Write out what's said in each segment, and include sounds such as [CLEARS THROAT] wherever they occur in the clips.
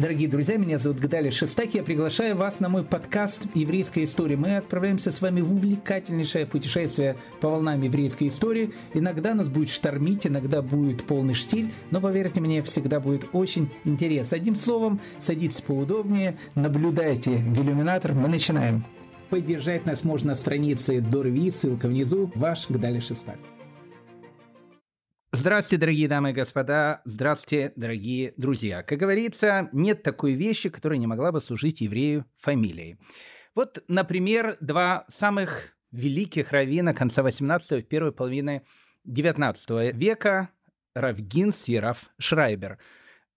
Дорогие друзья, меня зовут Гадали Шестаки. Я приглашаю вас на мой подкаст «Еврейская история». Мы отправляемся с вами в увлекательнейшее путешествие по волнам еврейской истории. Иногда нас будет штормить, иногда будет полный штиль, но, поверьте мне, всегда будет очень интересно. Одним словом, садитесь поудобнее, наблюдайте в иллюминатор. Мы начинаем. Поддержать нас можно на странице Дорви, ссылка внизу. Ваш Гдали Шестак. Здравствуйте, дорогие дамы и господа, здравствуйте, дорогие друзья. Как говорится, нет такой вещи, которая не могла бы служить еврею фамилией. Вот, например, два самых великих раввина конца 18 первой половины 19 века Равгинс и Раф Шрайбер.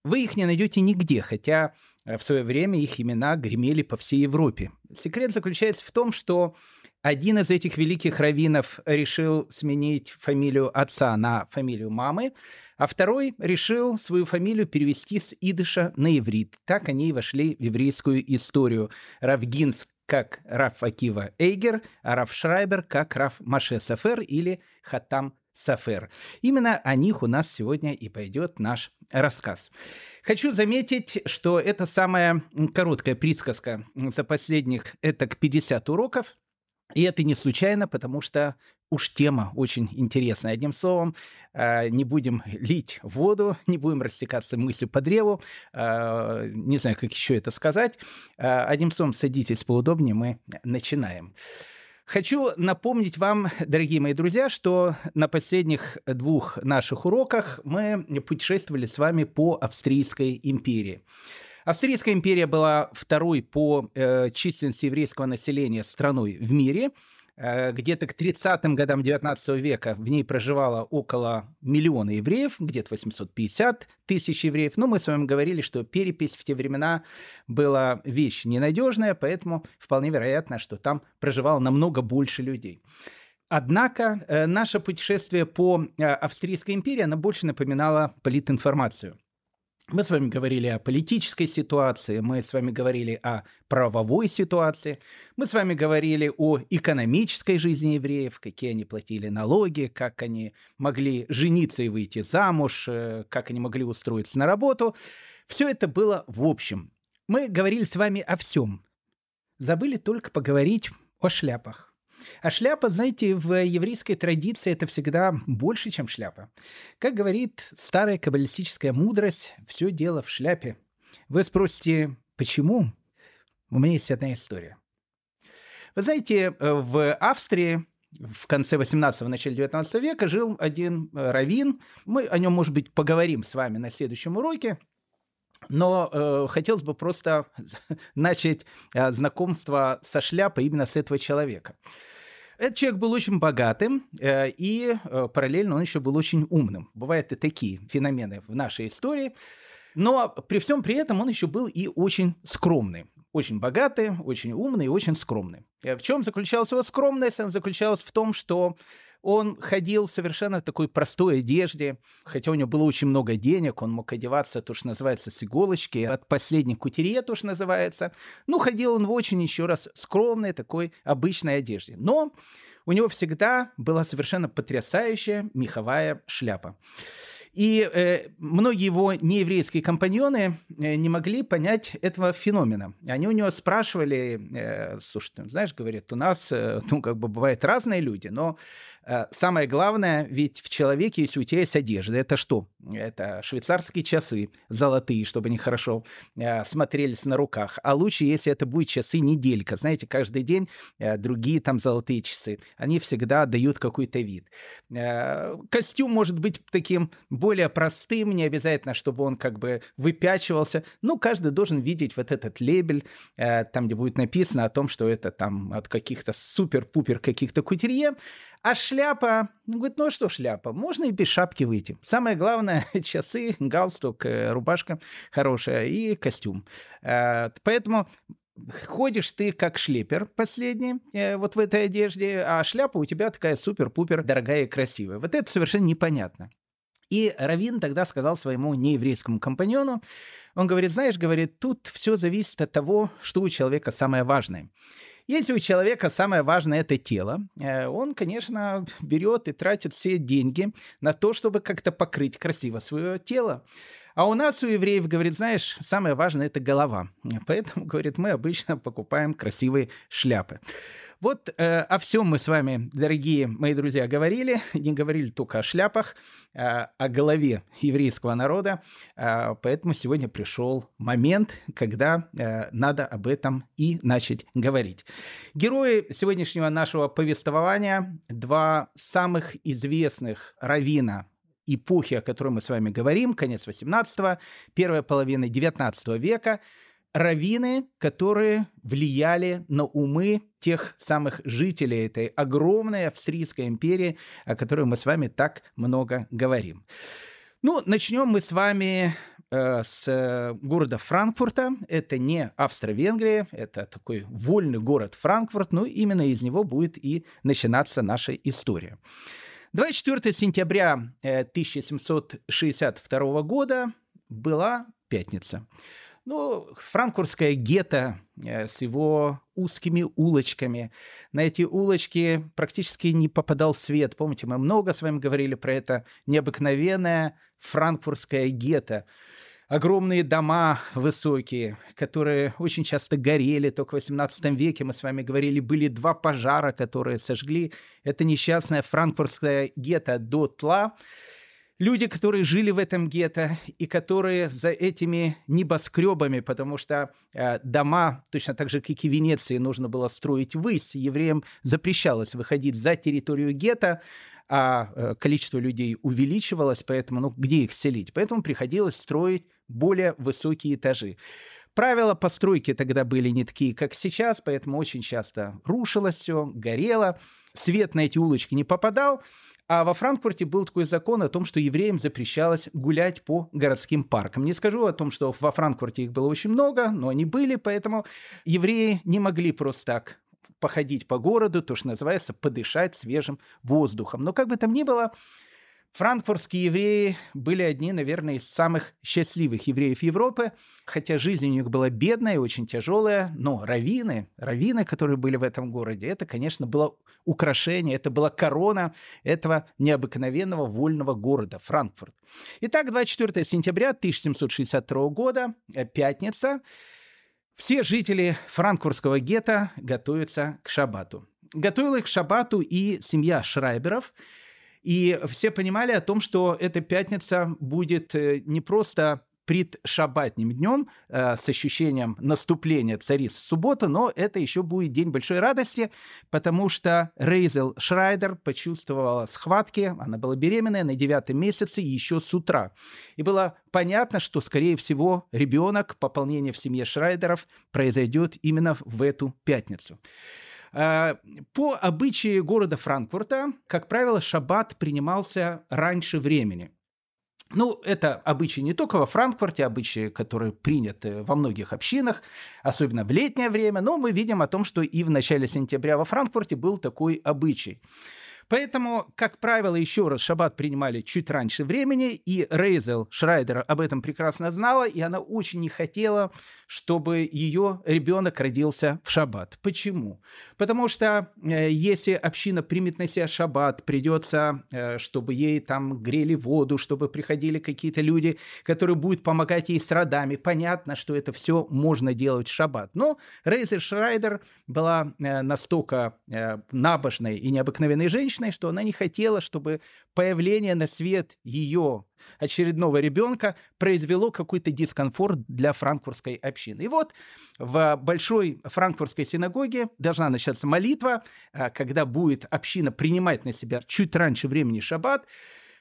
Вы их не найдете нигде, хотя в свое время их имена гремели по всей Европе. Секрет заключается в том, что один из этих великих раввинов решил сменить фамилию отца на фамилию мамы, а второй решил свою фамилию перевести с идыша на иврит. Так они и вошли в еврейскую историю. Равгинс как Раф Акива Эйгер, а Раф Шрайбер как Раф Маше Сафер или Хатам Сафер. Именно о них у нас сегодня и пойдет наш рассказ. Хочу заметить, что это самая короткая присказка за последних это 50 уроков. И это не случайно, потому что уж тема очень интересная. Одним словом, а, не будем [LAUGHS] лить воду, не будем растекаться мыслью по древу, а, не знаю, как еще это сказать. А, одним словом, садитесь поудобнее, мы начинаем. Хочу напомнить вам, дорогие мои друзья, что на последних двух наших уроках мы путешествовали с вами по Австрийской империи. Австрийская империя была второй по э, численности еврейского населения страной в мире. Э, где-то к 30-м годам 19 века в ней проживало около миллиона евреев, где-то 850 тысяч евреев. Но мы с вами говорили, что перепись в те времена была вещь ненадежная, поэтому вполне вероятно, что там проживало намного больше людей. Однако э, наше путешествие по э, Австрийской империи, оно больше напоминало политинформацию. Мы с вами говорили о политической ситуации, мы с вами говорили о правовой ситуации, мы с вами говорили о экономической жизни евреев, какие они платили налоги, как они могли жениться и выйти замуж, э, как они могли устроиться на работу. Все это было в общем. Мы говорили с вами о всем. Забыли только поговорить о шляпах. А шляпа, знаете, в еврейской традиции это всегда больше, чем шляпа. Как говорит старая каббалистическая мудрость, все дело в шляпе. Вы спросите, почему? У меня есть одна история. Вы знаете, в Австрии в конце 18-го, начале 19 века жил один раввин. Мы о нем, может быть, поговорим с вами на следующем уроке. Но э, хотелось бы просто [LAUGHS] начать э, знакомство со шляпой именно с этого человека. Этот человек был очень богатым, э, и э, параллельно он еще был очень умным. Бывают и такие феномены в нашей истории. Но при всем при этом он еще был и очень скромный. Очень богатый, очень умный и очень скромный. Э, в чем заключалась его скромность? Она заключалась в том, что он ходил совершенно в такой простой одежде, хотя у него было очень много денег, он мог одеваться, то, что называется, с иголочки, от последней кутерье, то, что называется. Ну, ходил он в очень, еще раз, скромной такой обычной одежде. Но у него всегда была совершенно потрясающая меховая шляпа. И э, многие его нееврейские компаньоны э, не могли понять этого феномена. Они у него спрашивали, э, слушай, ты знаешь, говорит, у нас, э, ну, как бы бывают разные люди, но э, самое главное, ведь в человеке, если у тебя есть одежда, это что? Это швейцарские часы золотые, чтобы они хорошо э, смотрелись на руках. А лучше, если это будет часы неделька. Знаете, каждый день э, другие там золотые часы. Они всегда дают какой-то вид. Э, костюм может быть таким более простым, не обязательно, чтобы он как бы выпячивался. Ну, каждый должен видеть вот этот лейбель, э, там, где будет написано о том, что это там от каких-то супер-пупер каких-то кутерье. А шляпа, ну, говорит, ну а что шляпа, можно и без шапки выйти. Самое главное, [LAUGHS] часы, галстук, э, рубашка хорошая и костюм. Э, поэтому Ходишь ты как шлепер последний, э, вот в этой одежде, а шляпа у тебя такая супер-пупер дорогая и красивая. Вот это совершенно непонятно. И Равин тогда сказал своему нееврейскому компаньону, он говорит, знаешь, говорит, тут все зависит от того, что у человека самое важное. Если у человека самое важное это тело, э, он, конечно, берет и тратит все деньги на то, чтобы как-то покрыть красиво свое тело. А у нас, у евреев, говорит, знаешь, самое важное – это голова. Поэтому, говорит, мы обычно покупаем красивые шляпы. Вот э, о всем мы с вами, дорогие мои друзья, говорили. Не говорили только о шляпах, э, о голове еврейского народа. Э, поэтому сегодня пришел момент, когда э, надо об этом и начать говорить. Герои сегодняшнего нашего повествования – два самых известных равина эпохи, о которой мы с вами говорим, конец 18-го, первая половина 19 века – раввины, которые влияли на умы тех самых жителей этой огромной Австрийской империи, о которой мы с вами так много говорим. Ну, начнем мы с вами э, с города Франкфурта. Это не Австро-Венгрия, это такой вольный город Франкфурт, но именно из него будет и начинаться наша история. 24 сентября 1762 э, года была пятница. Ну, франкфуртское гетто э, с его узкими улочками. На эти улочки практически не попадал свет. Помните, мы много с вами говорили про это необыкновенное франкфуртское гетто. Огромные дома высокие, которые очень часто горели. Только в 18 веке, мы с вами говорили, были два пожара, которые сожгли это несчастное франкфуртское гетто до тла люди, которые жили в этом гетто и которые за этими небоскребами, потому что э, дома, точно так же, как и Венеции, нужно было строить ввысь, евреям запрещалось выходить за территорию гетто, а э, количество людей увеличивалось, поэтому ну, где их селить? Поэтому приходилось строить более высокие этажи. Правила постройки тогда были не такие, как сейчас, поэтому очень часто рушилось все, горело, свет на эти улочки не попадал, а во Франкфурте был такой закон о том, что евреям запрещалось гулять по городским паркам. Не скажу о том, что во Франкфурте их было очень много, но они были, поэтому евреи не могли просто так походить по городу, то, что называется, подышать свежим воздухом. Но как бы там ни было, Франкфуртские евреи были одни, наверное, из самых счастливых евреев Европы, хотя жизнь у них была бедная и очень тяжелая, но раввины, раввины, которые были в этом городе, это, конечно, было украшение, это была корона этого необыкновенного вольного города Франкфурт. Итак, 24 сентября 1762 года, э, пятница, все жители франкфуртского гетто готовятся к шабату. Готовила их к шабату и семья Шрайберов – и все понимали о том, что эта пятница будет э, не просто предшабатним днем э, с ощущением наступления царицы субботы, но это еще будет день большой радости, потому что Рейзел Шрайдер почувствовала схватки, она была беременная на девятом месяце еще с утра. И было понятно, что, скорее всего, ребенок, пополнение в семье Шрайдеров произойдет именно в эту пятницу. Э, по обычаю города Франкфурта, как правило, шаббат принимался раньше времени. Ну, это обычаи не только во Франкфурте, обычаи, которые приняты во многих общинах, особенно в летнее время, но мы видим о том, что и в начале сентября во Франкфурте был такой обычай. Поэтому, как правило, еще раз шаббат принимали чуть раньше времени, и Рейзел Шрайдер об этом прекрасно знала, и она очень не хотела, чтобы ее ребенок родился в шаббат. Почему? Потому что э, если община примет на себя шаббат, придется, э, чтобы ей там грели воду, чтобы приходили какие-то люди, которые будут помогать ей с родами. Понятно, что это все можно делать в шаббат. Но Рейзел Шрайдер была э, настолько э, набожной и необыкновенной женщиной, женщиной, что она не хотела, чтобы появление на свет ее очередного ребенка произвело какой-то дискомфорт для франкфуртской общины. И вот в большой франкфуртской синагоге должна начаться молитва, а, когда будет община принимать на себя чуть раньше времени шаббат,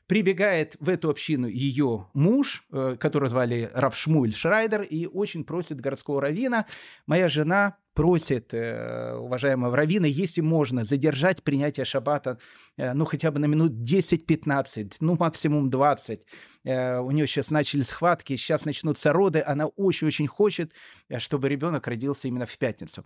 Прибегает в эту общину ее муж, э, которого звали Равшмуль Шрайдер, и очень просит городского равина, моя жена просит э, уважаемого равина, если можно, задержать принятие шаббата, э, ну, хотя бы на минут 10-15, ну, максимум 20. Э, у нее сейчас начали схватки, сейчас начнутся роды, она очень-очень хочет, чтобы ребенок родился именно в пятницу.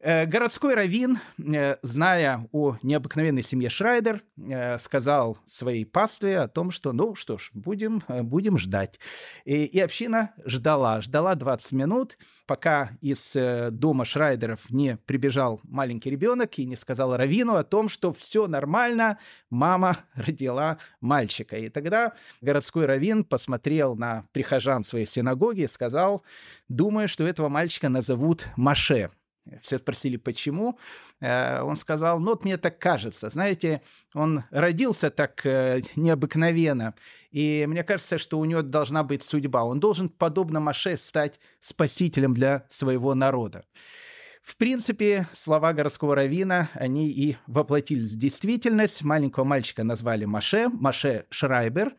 Э, городской раввин, э, зная о необыкновенной семье Шрайдер, э, сказал своей пастве о том, что, ну что ж, будем, будем ждать. И, и община ждала, ждала 20 минут, пока из дома Шрайдеров не прибежал маленький ребенок и не сказал раввину о том, что все нормально, мама родила мальчика. И тогда городской раввин посмотрел на прихожан своей синагоги и сказал, думаю, что этого мальчика назовут Маше. Все спросили, почему. Э, он сказал, ну вот мне так кажется. Знаете, он родился так э, необыкновенно, и мне кажется, что у него должна быть судьба. Он должен, подобно Маше, стать спасителем для своего народа. В принципе, слова городского равина, они и воплотились в действительность. Маленького мальчика назвали Маше, Маше Шрайбер.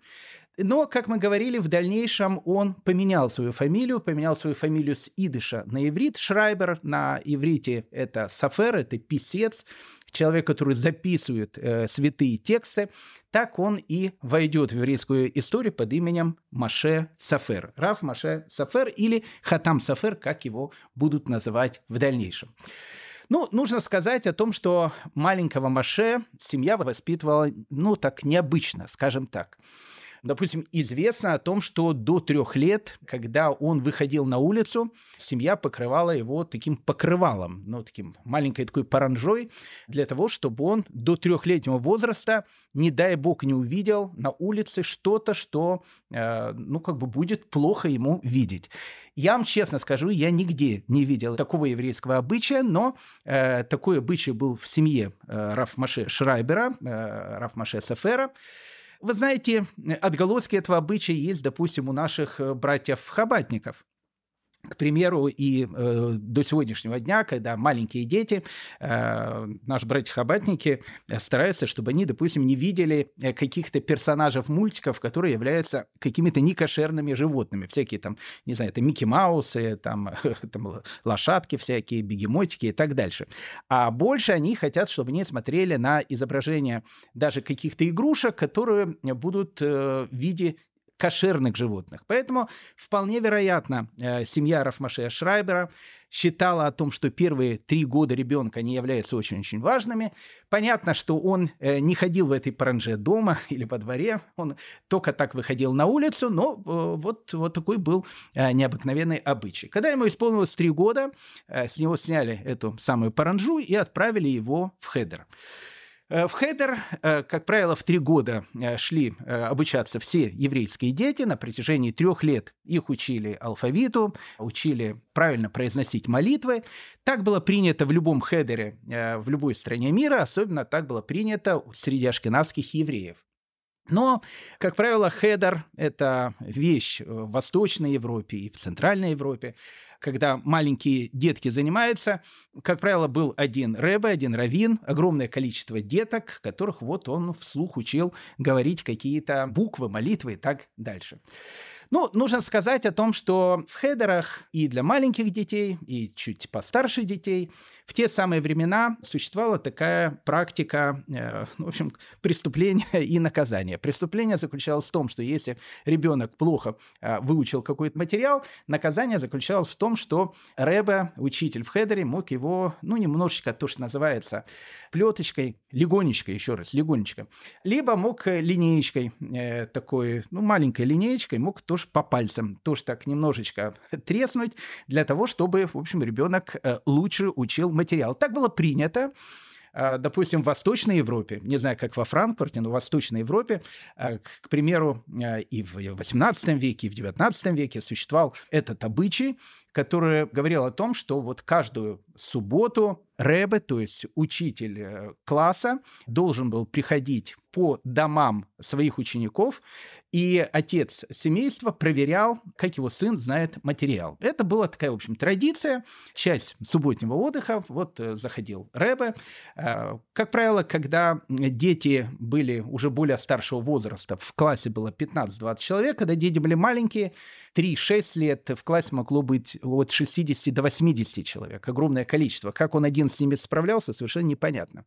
Но, как мы говорили, в дальнейшем он поменял свою фамилию, поменял свою фамилию с идыша на иврит. Шрайбер на иврите – это сафер, это писец, человек, который записывает э, святые тексты. Так он и войдет в еврейскую историю под именем Маше Сафер. Раф Маше Сафер или Хатам Сафер, как его будут называть в дальнейшем. Ну, нужно сказать о том, что маленького Маше семья воспитывала, ну, так необычно, скажем так. Допустим, известно о том, что до трех лет, когда он выходил на улицу, семья покрывала его таким покрывалом, ну, таким маленькой такой паранжой, для того, чтобы он до трехлетнего возраста, не дай бог, не увидел на улице что-то, что, э, ну, как бы будет плохо ему видеть. Я вам честно скажу, я нигде не видел такого еврейского обычая, но э, такой обычай был в семье э, Рафмаше Шрайбера, э, Рафмаше Сафера. Вы знаете, отголоски этого обычая есть, допустим, у наших э, братьев-хабатников. К примеру, и э, до сегодняшнего дня, когда маленькие дети, э, наши братья-хабатники э, стараются, чтобы они, допустим, не видели э, каких-то персонажей мультиков, которые являются какими-то некошерными животными. Всякие там, не знаю, это Микки Маусы, там, [LAUGHS] там лошадки всякие, бегемотики и так дальше. А больше они хотят, чтобы они смотрели на изображения даже каких-то игрушек, которые будут э, в виде кошерных животных. Поэтому вполне вероятно, э, семья Рафмашея Шрайбера считала о том, что первые три года ребенка не являются очень-очень важными. Понятно, что он э, не ходил в этой паранже дома [LAUGHS] или во дворе, он только так выходил на улицу, но э, вот, вот такой был необыкновенный обычай. Когда ему исполнилось три года, с него сняли эту самую паранжу и отправили его в Хедер. Э, в Хедер, э, как правило, в три года э, шли обучаться все еврейские дети. На протяжении трех лет их учили алфавиту, учили правильно произносить молитвы. Так было принято в любом Хедере, в любой стране мира, особенно так было принято среди ашкенадских евреев. Но, как правило, хедер – это вещь в Восточной Европе и в Центральной Европе когда маленькие детки занимаются, как правило, был один рэбе, один раввин, огромное количество деток, которых вот он вслух учил говорить какие-то буквы, молитвы и так дальше. Ну, нужно сказать о том, что в хедерах и для маленьких детей, и чуть постарше детей в те самые времена существовала такая практика, э, ну, в общем, преступления и наказания. Преступление заключалось в том, что если ребенок плохо э, выучил какой-то материал, наказание заключалось в том, что Рэбе, учитель в хедере, мог его, ну, немножечко, то, что называется, плеточкой, легонечко, еще раз, легонечко, либо мог линеечкой э, такой, ну, маленькой линеечкой, мог тоже по пальцам, тоже так немножечко треснуть для того, чтобы, в общем, ребенок э, лучше учил материал. Так было принято а, допустим, в Восточной Европе, не знаю, как во Франкфурте, но в Восточной Европе, к примеру, и в XVIII веке, и в XIX веке существовал этот обычай, который говорил о том, что вот каждую субботу Рэбе, то есть учитель э, класса, должен был приходить по домам своих учеников, и отец семейства проверял, как его сын знает материал. Это была такая, в общем, традиция, часть субботнего отдыха. Вот э, заходил Рэбе. Э, как правило, когда дети были уже более старшего возраста, в классе было 15-20 человек, когда дети были маленькие, 3-6 лет, в классе могло быть от 60 до 80 человек, огромное количество. Как он один с ними справлялся, совершенно непонятно.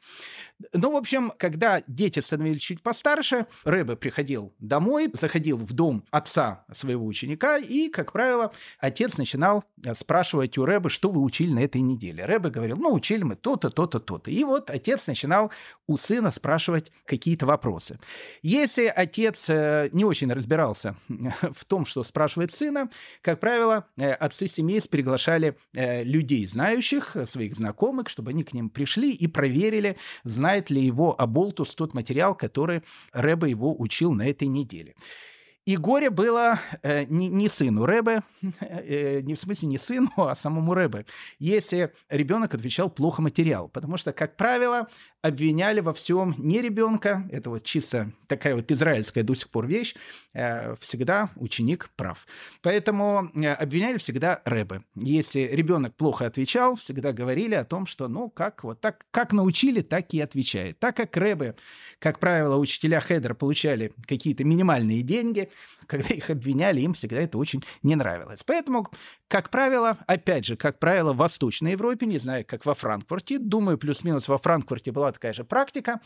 Ну, в общем, когда дети становились чуть постарше, Рэбе приходил домой, заходил в дом отца своего ученика, и, как правило, отец начинал э, спрашивать у Рэбе, что вы учили на этой неделе. Рэбе говорил, ну, учили мы то-то, то-то, то-то. И вот отец начинал у сына спрашивать какие-то вопросы. Если отец э, не очень разбирался [LAUGHS] в том, что спрашивает сына, как правило, э, отцы семейств приглашали э, людей, знающих, своих знакомых, чтобы они к ним пришли и проверили, знает ли его Аболтус тот материал, который Рэба его учил на этой неделе. И горе было э, не, не сыну Рэбе, э, не в смысле не сыну, [LAUGHS] а самому Рэбе, если ребенок отвечал плохо материал. Потому что, как правило, обвиняли во всем не ребенка, это вот чисто такая вот израильская до сих пор вещь, э, всегда ученик прав. Поэтому э, обвиняли всегда Рэбе. Если ребенок плохо отвечал, всегда говорили о том, что ну как вот так, как научили, так и отвечает. Так как Рэбе, как правило, учителя Хедера получали какие-то минимальные деньги, [LAUGHS] когда их обвиняли, им всегда это очень не нравилось. Поэтому, как правило, опять же, как правило, в Восточной Европе, не знаю, как во Франкфурте, думаю, плюс-минус во Франкфурте была такая же практика,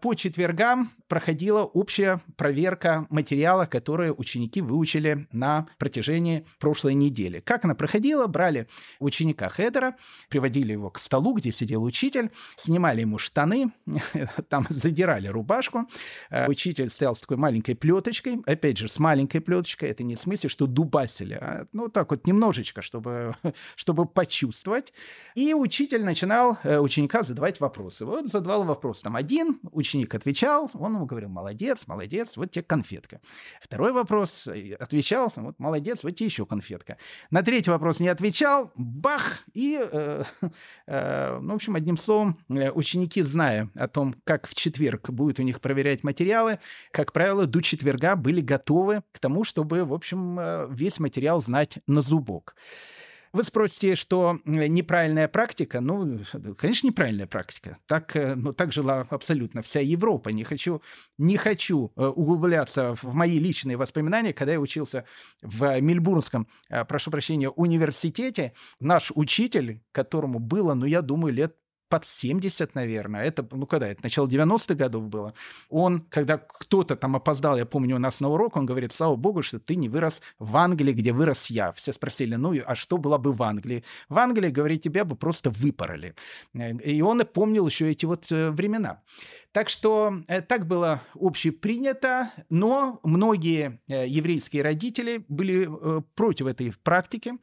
по четвергам проходила общая проверка материала, которые ученики выучили на протяжении прошлой недели. Как она проходила? Брали ученика Хедера, приводили его к столу, где сидел учитель, снимали ему штаны, [LAUGHS] там задирали рубашку. Э, учитель стоял с такой маленькой плеточкой, опять же, с маленькой плеточкой, это не в смысле, что дубасили, а ну так вот немножечко, чтобы, [LAUGHS] чтобы почувствовать. И учитель начинал э, ученика задавать вопросы. Вот задавал вопрос там один, ученик отвечал, он ему говорил, молодец, молодец, вот тебе конфетка. Второй вопрос э, отвечал, вот молодец, вот тебе еще конфетка. На третий вопрос не отвечал, бах, и, э, [LAUGHS] э, ну, в общем, одним словом, э, ученики, зная о том, как в четверг будет у них проверять материалы, как правило, до четверга были готовы к тому, чтобы, в общем, э, весь материал знать на зубок. Вы спросите, что неправильная практика? Ну, конечно, неправильная практика. Так, э, ну, так жила абсолютно вся Европа. Не хочу, не хочу э, углубляться в мои личные воспоминания. Когда я учился в Мельбурнском, э, прошу прощения, университете, наш учитель, которому было, ну, я думаю, лет под 70, наверное. Это, ну, когда это, начало 90-х годов было. Он, когда кто-то там опоздал, я помню, у нас на урок, он говорит, слава богу, что ты не вырос в Англии, где вырос я. Все спросили, ну, а что было бы в Англии? В Англии, говорит, тебя бы просто выпороли. И он помнил еще эти вот э, времена. Так что э, так было общепринято, но многие э, еврейские родители были э, против этой практики.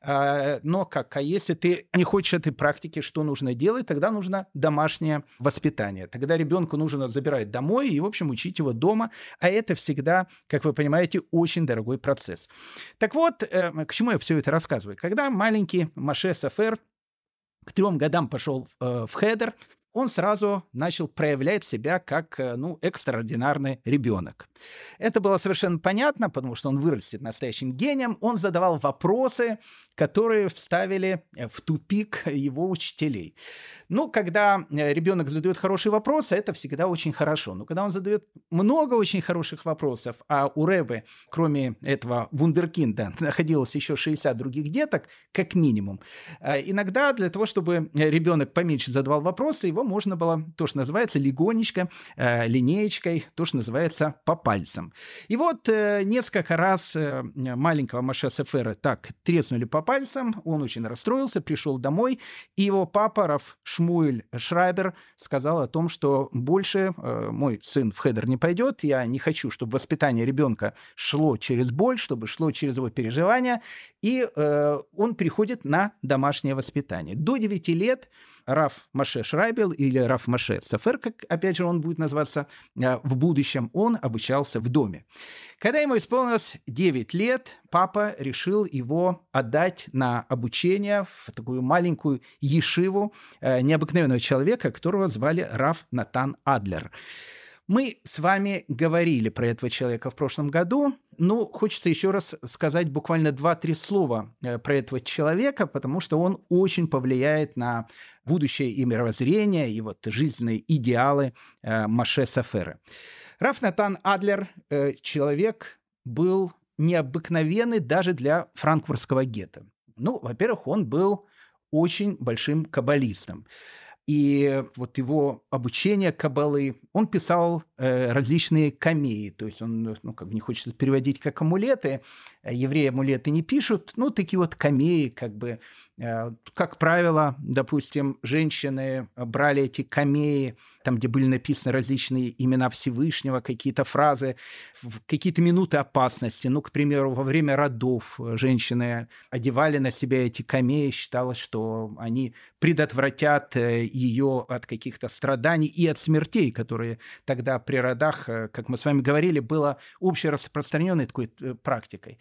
Э, но как, а если ты не хочешь этой практики, что нужно делать? Тогда нужно домашнее воспитание. Тогда ребенку нужно забирать домой и, в общем, учить его дома. А это всегда, как вы понимаете, очень дорогой процесс. Так вот, к чему я все это рассказываю? Когда маленький Маше Сафер к трем годам пошел в хедер, он сразу начал проявлять себя как э, ну, экстраординарный ребенок. Это было совершенно понятно, потому что он вырастет настоящим гением. Он задавал вопросы, которые вставили э, в тупик его учителей. Ну, когда э, ребенок задает хорошие вопросы, это всегда очень хорошо. Но когда он задает много очень хороших вопросов, а у Рэбы, кроме этого вундеркинда, [LAUGHS] находилось еще 60 других деток, как минимум, иногда для того, чтобы ребенок поменьше задавал вопросы, его можно было, то, что называется, легонечко, э, линеечкой, то, что называется, по пальцам. И вот э, несколько раз э, маленького Маше Сефера так треснули по пальцам, он очень расстроился, пришел домой, и его папа, Раф Шмуэль Шрайбер, сказал о том, что больше э, мой сын в хедер не пойдет, я не хочу, чтобы воспитание ребенка шло через боль, чтобы шло через его переживания, и э, он переходит на домашнее воспитание. До 9 лет Раф Маше Шрайбел или Раф Маше Сафер, как, опять же, он будет называться э, в будущем, он обучался в доме. Когда ему исполнилось 9 лет, папа решил его отдать на обучение в такую маленькую ешиву э, необыкновенного человека, которого звали Раф Натан Адлер. Мы с вами говорили про этого человека в прошлом году. Ну, хочется еще раз сказать буквально 2-3 слова э, про этого человека, потому что он очень повлияет на будущее и мировоззрение, и вот жизненные идеалы э, Маше Сафера. Раф Натан Адлер, э, человек, был необыкновенный даже для франкфуртского гетто. Ну, во-первых, он был очень большим каббалистом. И вот его обучение кабалы, он писал э, различные камеи, то есть он, ну, как бы не хочется переводить как амулеты, евреи амулеты не пишут, ну, такие вот камеи, как бы, э, как правило, допустим, женщины брали эти камеи, там, где были написаны различные имена Всевышнего, какие-то фразы, в какие-то минуты опасности. Ну, к примеру, во время родов женщины одевали на себя эти камеи, считалось, что они предотвратят э, ее от каких-то страданий и от смертей, которые тогда при родах, э, как мы с вами говорили, было общераспространенной такой э, практикой.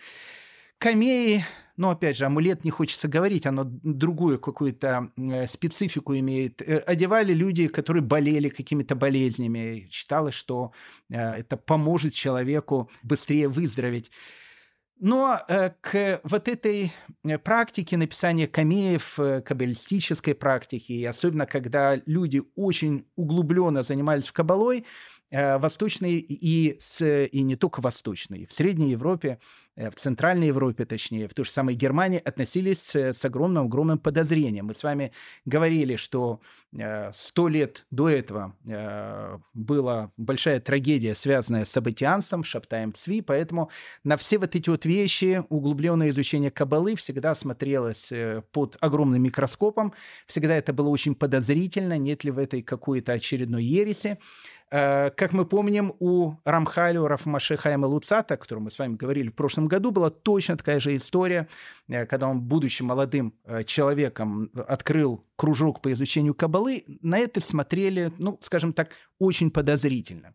Камеи, ну, опять же, амулет не хочется говорить, оно другую какую-то специфику имеет. Одевали люди, которые болели какими-то болезнями. Считалось, что это поможет человеку быстрее выздороветь. Но э, к вот этой э, практике написания камеев, э, каббалистической практике, и особенно когда люди очень углубленно занимались в кабалой, Э, восточные и, с, и не только восточные, в Средней Европе, э, в Центральной Европе, точнее, в той же самой Германии относились с огромным-огромным подозрением. Мы с вами говорили, что сто лет до этого была большая трагедия, связанная с событианством, Шаптаем Цви, поэтому на все вот эти вот вещи углубленное изучение Кабалы всегда смотрелось э, под огромным микроскопом, всегда это было очень подозрительно, нет ли в этой какой-то очередной ереси. Э, как мы помним, у Рамхали, у Рафмаше Хайма Луцата, о котором мы с вами говорили в прошлом году, была точно такая же история, э, когда он, будучи молодым э, человеком, открыл кружок по изучению Кабалы. На это смотрели, ну, скажем так, очень подозрительно.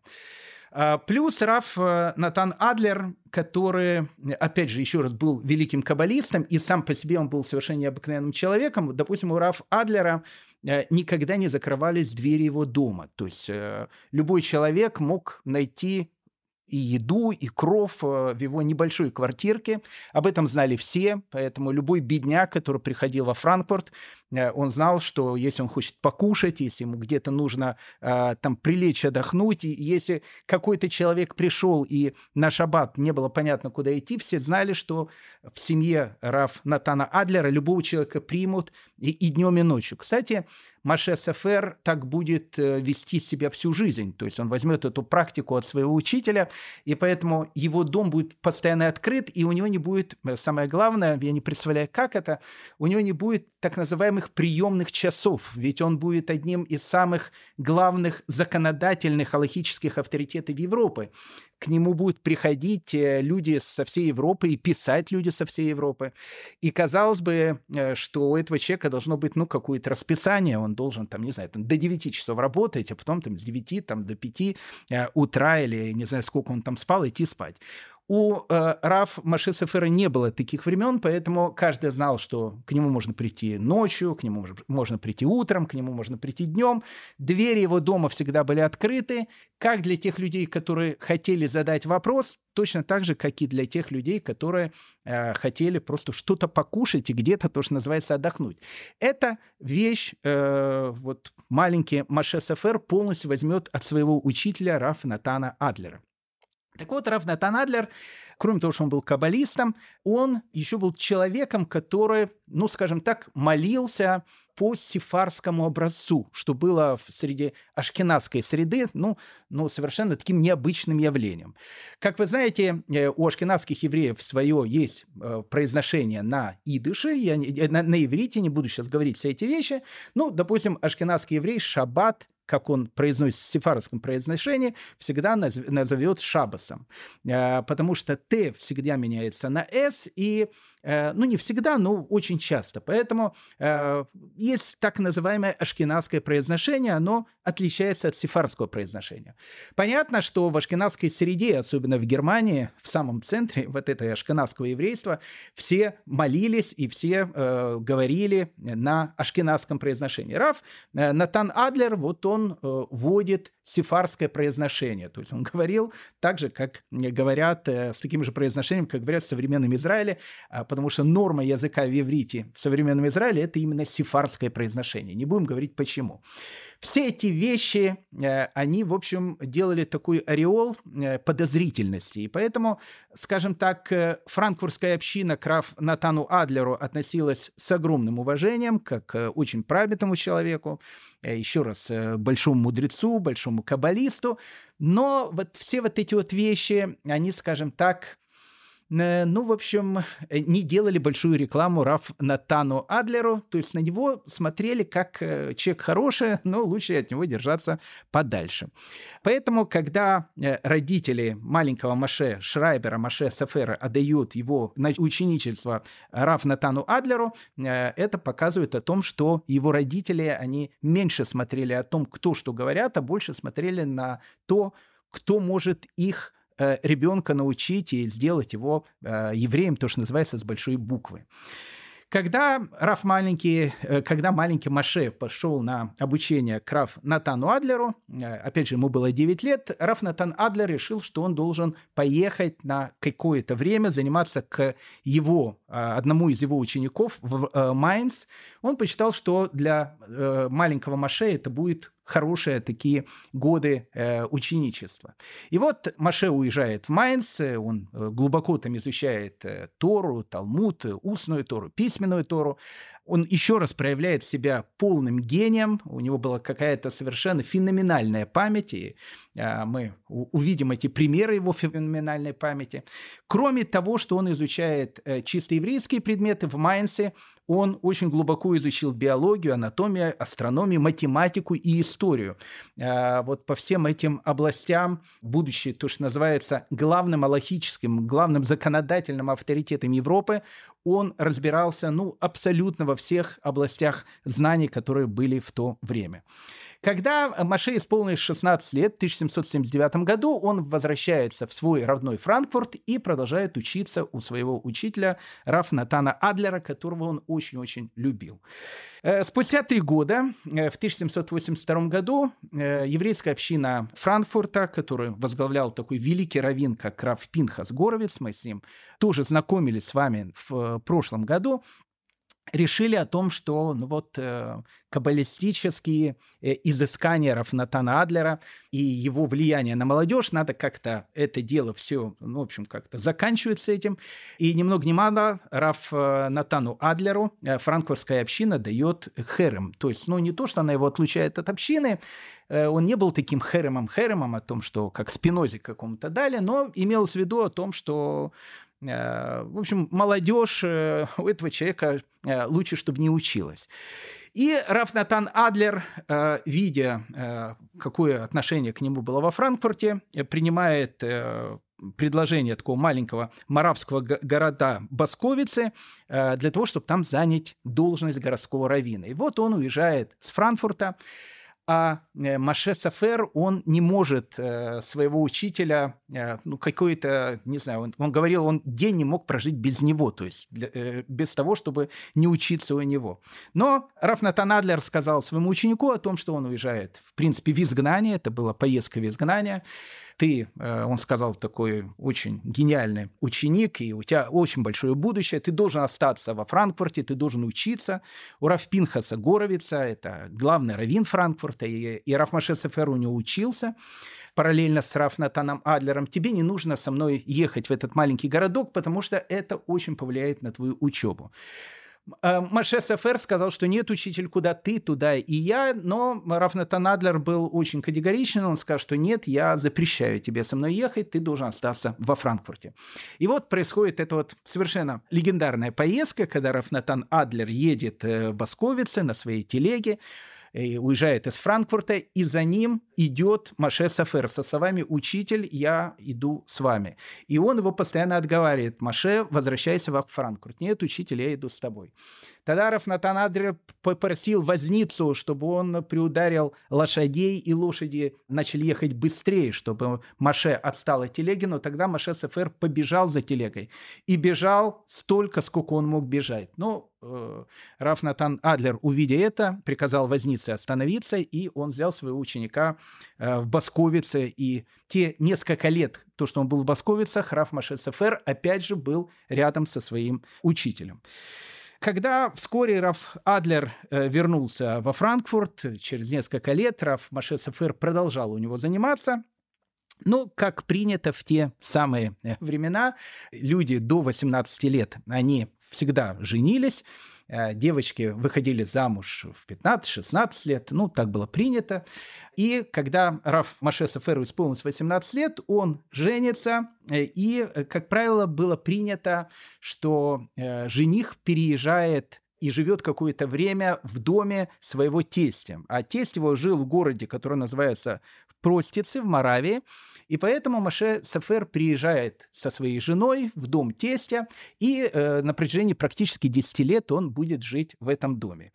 Плюс Раф Натан Адлер, который, опять же, еще раз был великим каббалистом, и сам по себе он был совершенно необыкновенным человеком. Допустим, у Раф Адлера Э, никогда не закрывались двери его дома. То есть э, любой человек мог найти и еду, и кров э, в его небольшой квартирке. Об этом знали все, поэтому любой бедняк, который приходил во Франкфурт, Э, он знал, что если он хочет покушать, если ему где-то нужно э, там прилечь, отдохнуть, и если какой-то человек пришел и на шаббат не было понятно, куда идти, все знали, что в семье Раф Натана Адлера любого человека примут и, и днем, и ночью. Кстати, Маше Сефер так будет э, вести себя всю жизнь. То есть он возьмет эту практику от своего учителя, и поэтому его дом будет постоянно открыт, и у него не будет, самое главное, я не представляю, как это, у него не будет так называемых приемных часов, ведь он будет одним из самых главных законодательных аллахических авторитетов Европы к нему будут приходить э, люди со всей Европы и писать люди со всей Европы. И казалось бы, э, что у этого человека должно быть, ну, какое-то расписание, он должен, там, не знаю, там, до 9 часов работать, а потом там с 9 там, до 5 э, утра или не знаю, сколько он там спал, идти спать. У э, Раф Маши Сефера не было таких времен, поэтому каждый знал, что к нему можно прийти ночью, к нему можно прийти утром, к нему можно прийти днем. Двери его дома всегда были открыты, как для тех людей, которые хотели задать вопрос, точно так же, как и для тех людей, которые э, хотели просто что-то покушать и где-то, то, что называется, отдохнуть. Эта вещь, э, вот маленький Маше Сефер полностью возьмет от своего учителя Раф Натана Адлера. Так вот, Раф Натан Адлер, кроме того, что он был каббалистом, он еще был человеком, который, ну, скажем так, молился по сифарскому образцу, что было в среди ашкенадской среды, ну, ну, совершенно таким необычным явлением. Как вы знаете, э, у ашкенадских евреев свое есть э, произношение на идыше, я, на, на иврите, не буду сейчас говорить все эти вещи. Ну, допустим, ашкенадский еврей шаббат как он произносит в сефаровском произношении, всегда назовет шабасом, э, потому что «т» всегда меняется на «с», и, э, ну, не всегда, но очень часто. Поэтому э, есть так называемое ашкенадское произношение, оно отличается от сефарского произношения. Понятно, что в ашкенадской среде, особенно в Германии, в самом центре вот этой ашкенадского еврейства, все молились и все говорили на ашкенадском произношении. Раф Натан Адлер, вот он он э, вводит сефарское произношение. То есть он [LAUGHS] говорил так же, как говорят, э, с таким же произношением, как говорят в современном Израиле, а, потому что норма языка в иврите в современном Израиле – это именно сефарское произношение. Не будем говорить почему. Все эти вещи, э, они, в общем, делали такой ореол э, подозрительности. И поэтому, скажем так, франкфуртская община к Раф Натану Адлеру относилась с огромным уважением, как очень праведному человеку, еще раз, большому мудрецу, большому каббалисту. Но вот все вот эти вот вещи, они, скажем так, ну, в общем, э, не делали большую рекламу Раф Натану Адлеру, то есть на него смотрели как э, человек хороший, но лучше от него держаться подальше. Поэтому, когда родители маленького Маше Шрайбера, Маше Сафера отдают его на ученичество Раф Натану Адлеру, это показывает о том, что его родители, они меньше смотрели о том, кто что говорят, а больше смотрели на то, кто может их Э, ребенка научить и сделать его э, евреем, то, что называется, с большой буквы. Когда Раф маленький, э, когда маленький Маше пошел на обучение к Раф Натану Адлеру, опять же, ему было 9 лет, Раф Натан Адлер решил, что он должен поехать на какое-то время заниматься к его, одному из его учеников в Майнц. Он посчитал, что для маленького Маше это будет хорошие такие годы э, ученичества. И вот Маше уезжает в Майнц, он э, глубоко там изучает э, Тору, Талмуд, устную Тору, письменную Тору. Он еще раз проявляет себя полным гением, у него была какая-то совершенно феноменальная память, и э, мы увидим эти примеры его феноменальной памяти. Кроме того, что он изучает э, чисто еврейские предметы в Майнце, он очень глубоко изучил биологию, анатомию, астрономию, математику и историю. А, вот по всем этим областям, будучи то, что называется главным аллахическим, главным законодательным авторитетом Европы, он разбирался ну, абсолютно во всех областях знаний, которые были в то время. Когда Маше исполнилось 16 лет, в 1779 году, он возвращается в свой родной Франкфурт и продолжает учиться у своего учителя Раф Натана Адлера, которого он очень-очень любил. Э, спустя три года, э, в 1782 году, э, еврейская община Франкфурта, которую возглавлял такой великий раввин, как Раф Пинхас Горовец, мы с ним тоже знакомились с вами в прошлом году, решили о том, что ну вот э, каббалистические э, изыскания Рафнатана Адлера и его влияние на молодежь, надо как-то это дело все, ну, в общем, как-то заканчивать с этим. И ни много ни мало Раф Натану Адлеру э, франкфуртская община дает херем. То есть, ну, не то, что она его отлучает от общины, э, он не был таким херемом-херемом о том, что как спинозе какому-то дали, но имелось в виду о том, что в общем, молодежь э, [LAUGHS] у этого человека э, лучше, чтобы не училась. И Рафнатан Адлер, видя, какое отношение к нему было во Франкфурте, принимает предложение такого маленького маравского города Басковицы для того, чтобы там занять должность городского равина. И вот он уезжает с Франкфурта, а э, Маше Сафер, он не может э, своего учителя, э, ну, какой-то, не знаю, он, он говорил, он день не мог прожить без него, то есть для, без того, чтобы не учиться у него. Но Рафнатан Адлер сказал своему ученику о том, что он уезжает, в принципе, в изгнание, это была поездка в изгнание, ты, э, он сказал, такой очень гениальный ученик, и у тебя очень большое будущее, ты должен остаться во Франкфурте, ты должен учиться. У Рафпинхаса Горовица, это главный раввин Франкфурта, и, и Рафмаше Сефер у него учился параллельно с Рафнатаном Адлером, тебе не нужно со мной ехать в этот маленький городок, потому что это очень повлияет на твою учебу. Э, Маше Сафер сказал, что нет, учитель, куда ты, туда и я, но Рафнатан Адлер был очень категоричен, он сказал, что нет, я запрещаю тебе со мной ехать, ты должен остаться во Франкфурте. И вот происходит эта вот совершенно легендарная поездка, когда Рафнатан Адлер едет э, в Басковице на своей телеге, уезжает из Франкфурта, и за ним идет Маше Сафер со словами «Учитель, я иду с вами». И он его постоянно отговаривает «Маше, возвращайся в Франкфурт». «Нет, учитель, я иду с тобой». Тогда Рафнатан Адрер попросил возницу, чтобы он приударил лошадей, и лошади начали ехать быстрее, чтобы Маше отстал от телеги, но тогда Маше Сафер побежал за телегой. И бежал столько, сколько он мог бежать. Ну, э, Раф Натан Адлер, увидя это, приказал вознице остановиться, и он взял своего ученика э, в Басковице, и те несколько лет, то, что он был в Басковицах, Раф Маше Сефер опять же был рядом со своим учителем. Когда вскоре Раф Адлер э, вернулся во Франкфурт, через несколько лет Раф Маше Сефер продолжал у него заниматься – ну, как принято в те самые э, времена, люди до 18 лет, они всегда женились, э, девочки выходили замуж в 15-16 лет, ну, так было принято. И когда Раф Маше Саферу исполнилось 18 лет, он женится, э, и, как правило, было принято, что жених переезжает и живет какое-то время в доме своего тестя. А тесть его жил в городе, который называется Простицы в Моравии, и поэтому Маше Сафер приезжает со своей женой в дом тестя, и э, на протяжении практически 10 лет он будет жить в этом доме.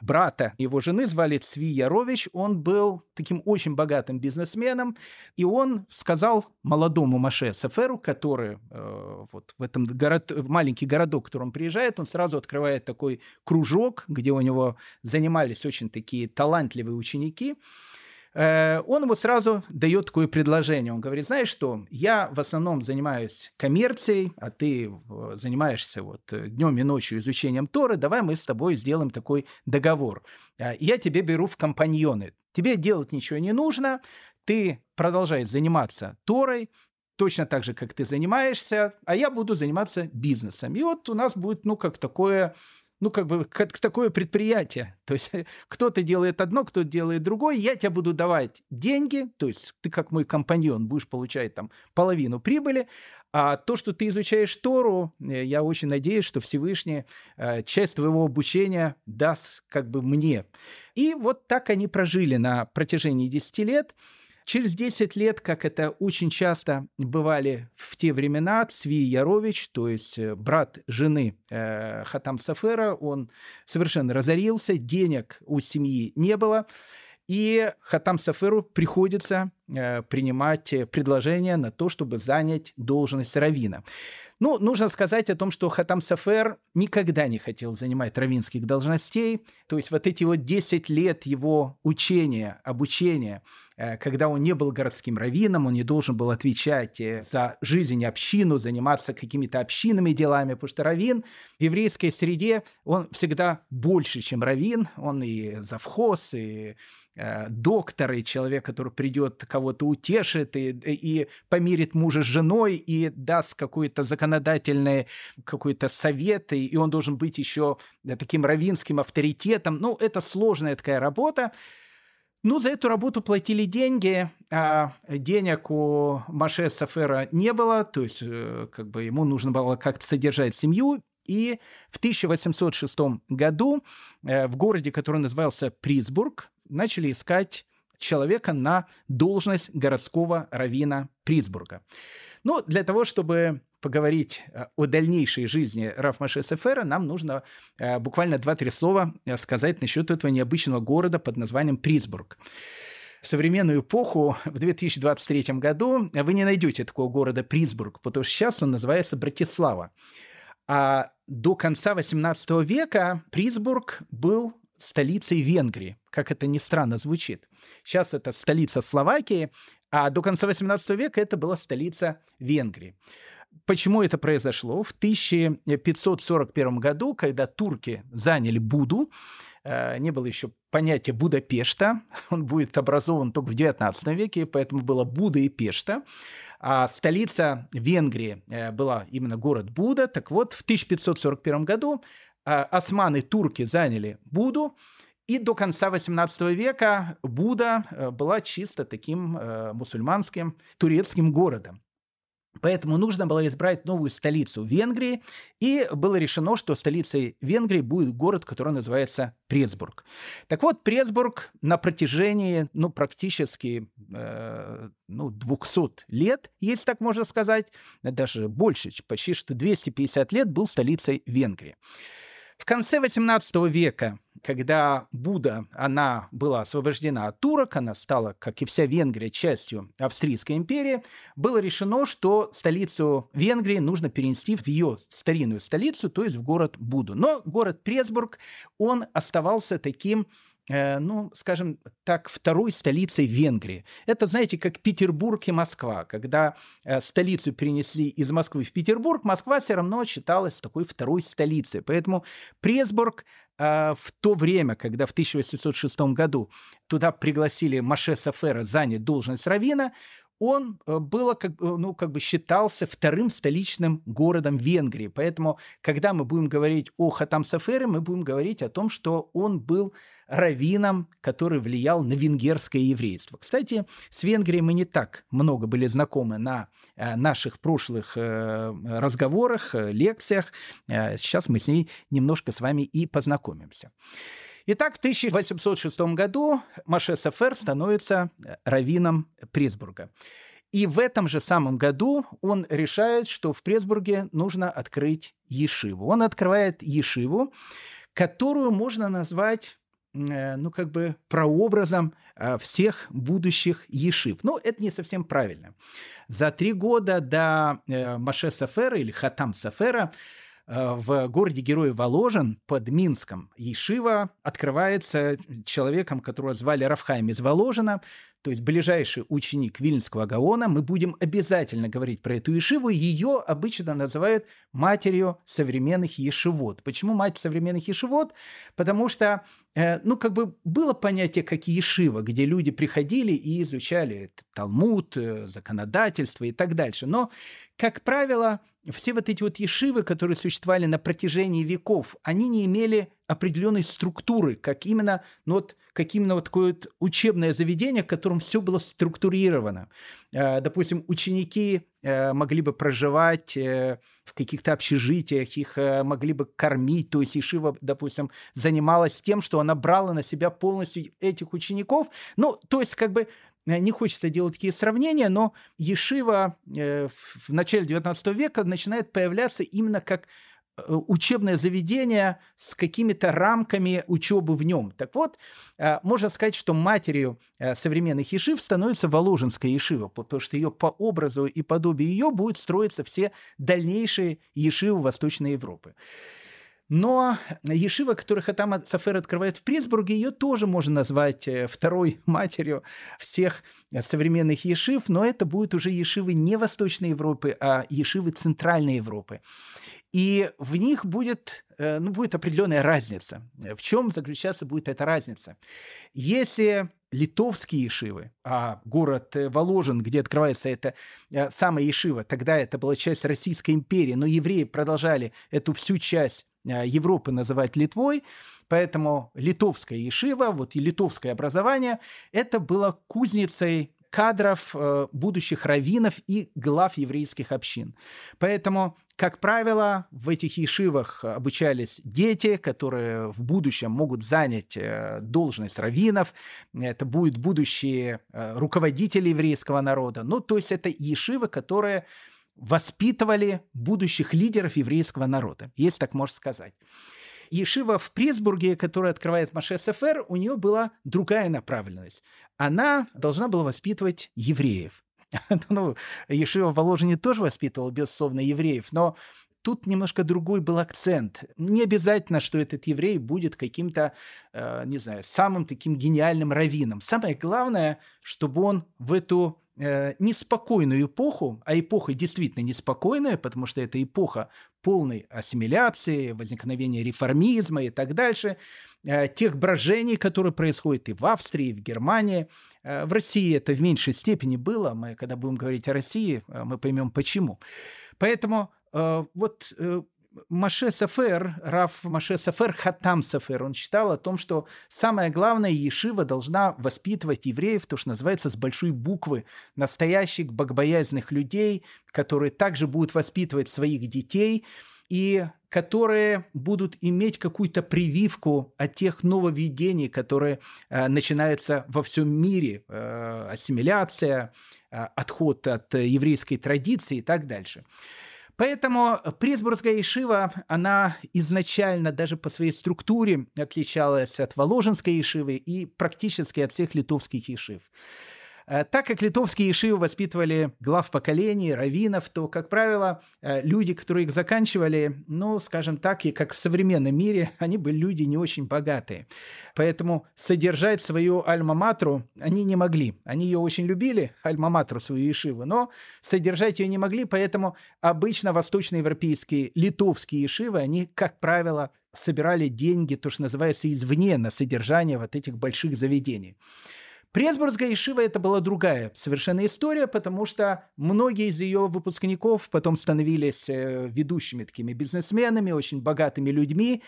Брата его жены звали Цви Ярович, он был таким очень богатым бизнесменом, и он сказал молодому Маше Саферу, который э, вот в этом город, в маленький городок, в который он приезжает, он сразу открывает такой кружок, где у него занимались очень такие талантливые ученики, он ему сразу дает такое предложение. Он говорит, знаешь что, я в основном занимаюсь коммерцией, а ты э, занимаешься вот э, днем и ночью изучением Торы, давай мы с тобой сделаем такой договор. Я тебе беру в компаньоны. Тебе делать ничего не нужно, ты продолжаешь заниматься Торой, точно так же, как ты занимаешься, а я буду заниматься бизнесом. И вот у нас будет, ну, как такое ну, как бы, как такое предприятие. То есть кто-то делает одно, кто-то делает другое. Я тебе буду давать деньги, то есть ты как мой компаньон будешь получать там половину прибыли, а то, что ты изучаешь Тору, э, я очень надеюсь, что Всевышний э, часть твоего обучения даст как бы мне. И вот так они прожили на протяжении 10 лет. Через 10 лет, как это очень часто бывали в те времена, Цви Ярович, то есть э, брат жены э, Хатам Сафера, он совершенно разорился, денег у семьи не было, и Хатам Саферу приходится э, принимать предложение на то, чтобы занять должность равина. Ну, нужно сказать о том, что Хатам Сафер никогда не хотел занимать равинских должностей. То есть вот эти вот 10 лет его учения, обучения, когда он не был городским раввином, он не должен был отвечать э, за жизнь общину, заниматься какими-то общинными делами, потому что раввин в еврейской среде, он всегда больше, чем раввин, он и завхоз, и Э, доктор и человек, который придет кого-то утешит и, и помирит мужа с женой и даст какой-то законодательный какой-то совет, и, и он должен быть еще таким равинским авторитетом. Ну, это сложная такая работа. Ну, за эту работу платили деньги, а денег у Маше Сафера не было, то есть э, как бы ему нужно было как-то содержать семью, и в 1806 году э, в городе, который назывался Присбург, начали искать человека на должность городского равина Присбурга. Ну, для того, чтобы поговорить э, о дальнейшей жизни Раф Маше Сефера, нам нужно э, буквально 2-3 слова сказать насчет этого необычного города под названием Присбург. В современную эпоху, в 2023 году, вы не найдете такого города Присбург, потому что сейчас он называется Братислава. А до конца XVIII века Присбург был столицей Венгрии, как это ни странно звучит. Сейчас это столица Словакии, а до конца XVIII века это была столица Венгрии. Почему это произошло? В 1541 году, когда турки заняли Буду, э, не было еще понятия Будапешта, [LAUGHS] он будет образован только в XIX веке, поэтому было Буда и Пешта. А столица Венгрии э, была именно город Буда. Так вот, в 1541 году э, османы, турки заняли Буду, и до конца XVIII века Буда была чисто таким мусульманским турецким городом. Поэтому нужно было избрать новую столицу Венгрии, и было решено, что столицей Венгрии будет город, который называется Пресбург. Так вот, Пресбург на протяжении, ну, практически, э, ну, 200 лет, если так можно сказать, даже больше, почти что 250 лет был столицей Венгрии. В конце XVIII века когда Буда, она была освобождена от турок, она стала, как и вся Венгрия, частью Австрийской империи, было решено, что столицу Венгрии нужно перенести в ее старинную столицу, то есть в город Буду. Но город Пресбург, он оставался таким ну, скажем так, второй столицей Венгрии. Это, знаете, как Петербург и Москва. Когда э, столицу перенесли из Москвы в Петербург, Москва все равно считалась такой второй столицей. Поэтому Пресбург э, в то время, когда в 1806 году туда пригласили Маше Сафера занять должность равина, он было как, ну, как бы считался вторым столичным городом Венгрии. Поэтому, когда мы будем говорить о Хатам Сафере, мы будем говорить о том, что он был раввином, который влиял на венгерское еврейство. Кстати, с Венгрией мы не так много были знакомы на э, наших прошлых э, разговорах, э, лекциях. Сейчас мы с ней немножко с вами и познакомимся. Итак, в 1806 году Маше Сафер становится раввином Пресбурга. И в этом же самом году он решает, что в Пресбурге нужно открыть Ешиву. Он открывает Ешиву, которую можно назвать Э, ну, как бы прообразом э, всех будущих ешив. Но это не совсем правильно. За три года до э, Маше Сафера или Хатам Сафера в городе Героя Воложен под Минском Ешива открывается человеком, которого звали Рафхайм из Воложина, то есть ближайший ученик Вильнского Гаона, мы будем обязательно говорить про эту Ешиву. Ее обычно называют матерью современных Ешивот. Почему мать современных Ешивот? Потому что, э, ну, как бы было понятие, как Ешива, где люди приходили и изучали Талмуд, э, законодательство и так дальше. Но, как правило, все вот эти вот ешивы, которые существовали на протяжении веков, они не имели определенной структуры, как именно, ну вот, как именно вот такое вот учебное заведение, в котором все было структурировано. Э, допустим, ученики э, могли бы проживать э, в каких-то общежитиях, их могли бы кормить, то есть Ишива, допустим, занималась тем, что она брала на себя полностью этих учеников, ну, то есть как бы не хочется делать такие сравнения, но Ешива в начале XIX века начинает появляться именно как учебное заведение с какими-то рамками учебы в нем. Так вот, э, можно сказать, что матерью э, современных ешив становится Воложенская ешива, потому что ее по образу и подобию ее будут строиться все дальнейшие ешивы Восточной Европы. Но Ешива, которую Хатам Сафер открывает в Пресбурге, ее тоже можно назвать второй [LAUGHS] матерью всех современных Ешив, но это будет уже Ешивы не Восточной Европы, а Ешивы Центральной Европы. И в них будет, э, ну, будет определенная разница. В чем заключаться будет эта разница? Если литовские ешивы, а город э, Воложен, где открывается эта э, самая ешива, тогда это была часть Российской империи, но евреи продолжали эту всю часть Европы называть Литвой, поэтому литовская ешива, вот и литовское образование, это было кузницей кадров э, будущих раввинов и глав еврейских общин. Поэтому, как правило, в этих ешивах обучались дети, которые в будущем могут занять э, должность раввинов. Это будут будущие э, руководители еврейского народа. Ну, то есть это ешивы, которые воспитывали будущих лидеров еврейского народа, если так можно сказать. Ешива в Пресбурге, которая открывает Маше СФР, у нее была другая направленность. Она должна была воспитывать евреев. [LAUGHS] ну, Ешива Воложине тоже воспитывал, безусловно, евреев, но тут немножко другой был акцент. Не обязательно, что этот еврей будет каким-то, э, не знаю, самым таким гениальным раввином. Самое главное, чтобы он в эту э, неспокойную эпоху, а эпоха действительно неспокойная, потому что это эпоха полной ассимиляции, возникновения реформизма и так дальше, э, тех брожений, которые происходят и в Австрии, и в Германии. Э, в России это в меньшей степени было. Мы, когда будем говорить о России, э, мы поймем почему. Поэтому вот э, Маше Сафер, Раф Маше Сафер, Хатам Сафер, он считал о том, что самое главное, Ешива должна воспитывать евреев, то, что называется, с большой буквы, настоящих богобоязных людей, которые также будут воспитывать своих детей и которые будут иметь какую-то прививку от тех нововведений, которые э, начинаются во всем мире, э, ассимиляция, э, отход от еврейской традиции и так дальше. Поэтому Пресбургская Ишива, она изначально даже по своей структуре отличалась от Воложенской Ишивы и практически от всех литовских Ишив. Э, так как литовские ишивы воспитывали глав поколений, раввинов, то, как правило, э, люди, которые их заканчивали, ну, скажем так, и как в современном мире, [LAUGHS] они были люди не очень богатые. Поэтому содержать свою альма-матру они не могли. Они ее очень любили, альма-матру, свою ишиву, но содержать ее не могли, поэтому обычно восточноевропейские, литовские ишивы, они, как правило, собирали деньги, то, что называется, извне на содержание вот этих больших заведений. Пресбургская Ишива это была другая совершенно история, потому что многие из ее выпускников потом становились э, ведущими такими бизнесменами, очень богатыми людьми,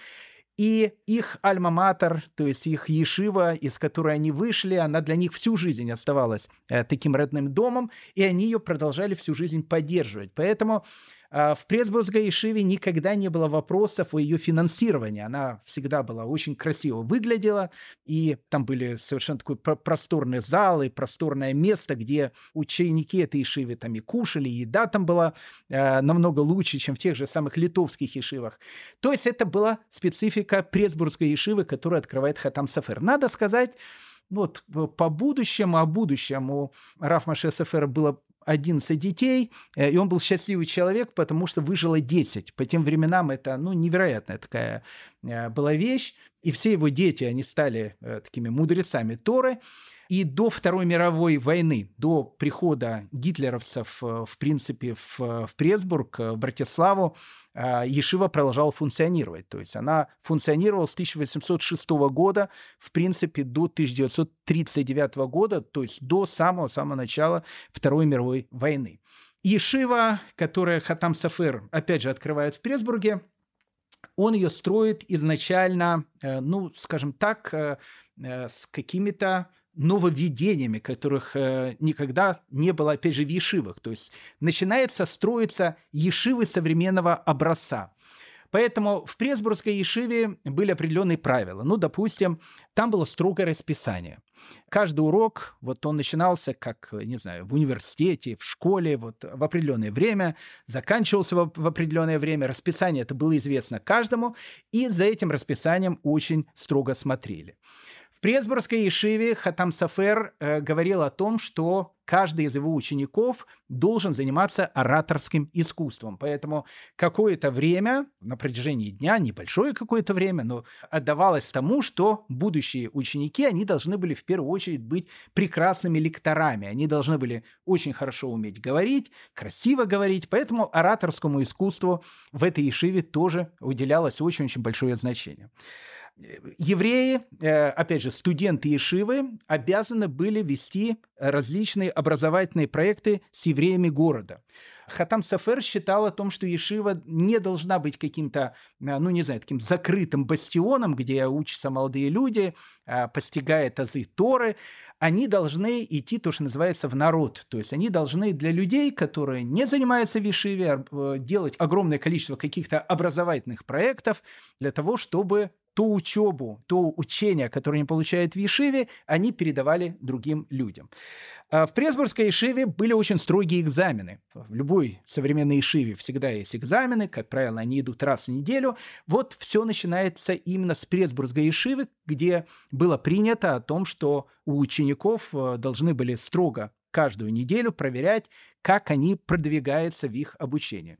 и их альма-матер, то есть их ешива, из которой они вышли, она для них всю жизнь оставалась э, таким родным домом, и они ее продолжали всю жизнь поддерживать. Поэтому в Пресбургской Ешиве никогда не было вопросов о ее финансировании. Она всегда была очень красиво выглядела, и там были совершенно такой просторные залы, просторное место, где ученики этой Ешивы там и кушали, и еда там была э, намного лучше, чем в тех же самых литовских Ешивах. То есть это была специфика Пресбургской Ешивы, которую открывает Хатам Сафер. Надо сказать, вот по будущему, о будущем у Раф Маше было 11 детей, э, и он был счастливый человек, потому что выжило 10. По тем временам это, ну, невероятная такая э, была вещь. И все его дети, они стали э, такими мудрецами Торы. И до Второй мировой войны, до прихода гитлеровцев, в принципе, в, в Пресбург, в Братиславу, Ешива продолжала функционировать. То есть она функционировала с 1806 года, в принципе, до 1939 года, то есть до самого-самого начала Второй мировой войны. Ешива, которая Хатам Сафер, опять же, открывает в Пресбурге, он ее строит изначально, э, ну, скажем так, э, э, с какими-то нововведениями, которых э, никогда не было, опять же, в ешивах. То есть начинается строиться ешивы современного образца. Поэтому в Пресбургской ешиве были определенные правила. Ну, допустим, там было строгое расписание. Каждый урок, вот он начинался, как, не знаю, в университете, в школе, вот в определенное время, заканчивался в, в определенное время. Расписание это было известно каждому, и за этим расписанием очень строго смотрели. В Пресбургской Ешиве Хатам Сафер э, говорил о том, что каждый из его учеников должен заниматься ораторским искусством. Поэтому какое-то время, на протяжении дня, небольшое какое-то время, но отдавалось тому, что будущие ученики, они должны были в первую очередь быть прекрасными лекторами. Они должны были очень хорошо уметь говорить, красиво говорить. Поэтому ораторскому искусству в этой Ешиве тоже уделялось очень-очень большое значение евреи, э, опять же, студенты Ешивы обязаны были вести различные образовательные проекты с евреями города. Хатам Сафер считал о том, что Ешива не должна быть каким-то, э, ну не знаю, таким закрытым бастионом, где учатся молодые люди, э, постигают азы Торы. Они должны идти, то, что называется, в народ. То есть они должны для людей, которые не занимаются в Ешиве, делать огромное количество каких-то образовательных проектов для того, чтобы ту учебу, то учение, которое они получают в Ешиве, они передавали другим людям. А в Пресбургской Ешиве были очень строгие экзамены. В любой современной Ешиве всегда есть экзамены, как правило, они идут раз в неделю. Вот все начинается именно с Пресбургской Ешивы, где было принято о том, что у учеников э, должны были строго каждую неделю проверять, как они продвигаются в их обучении.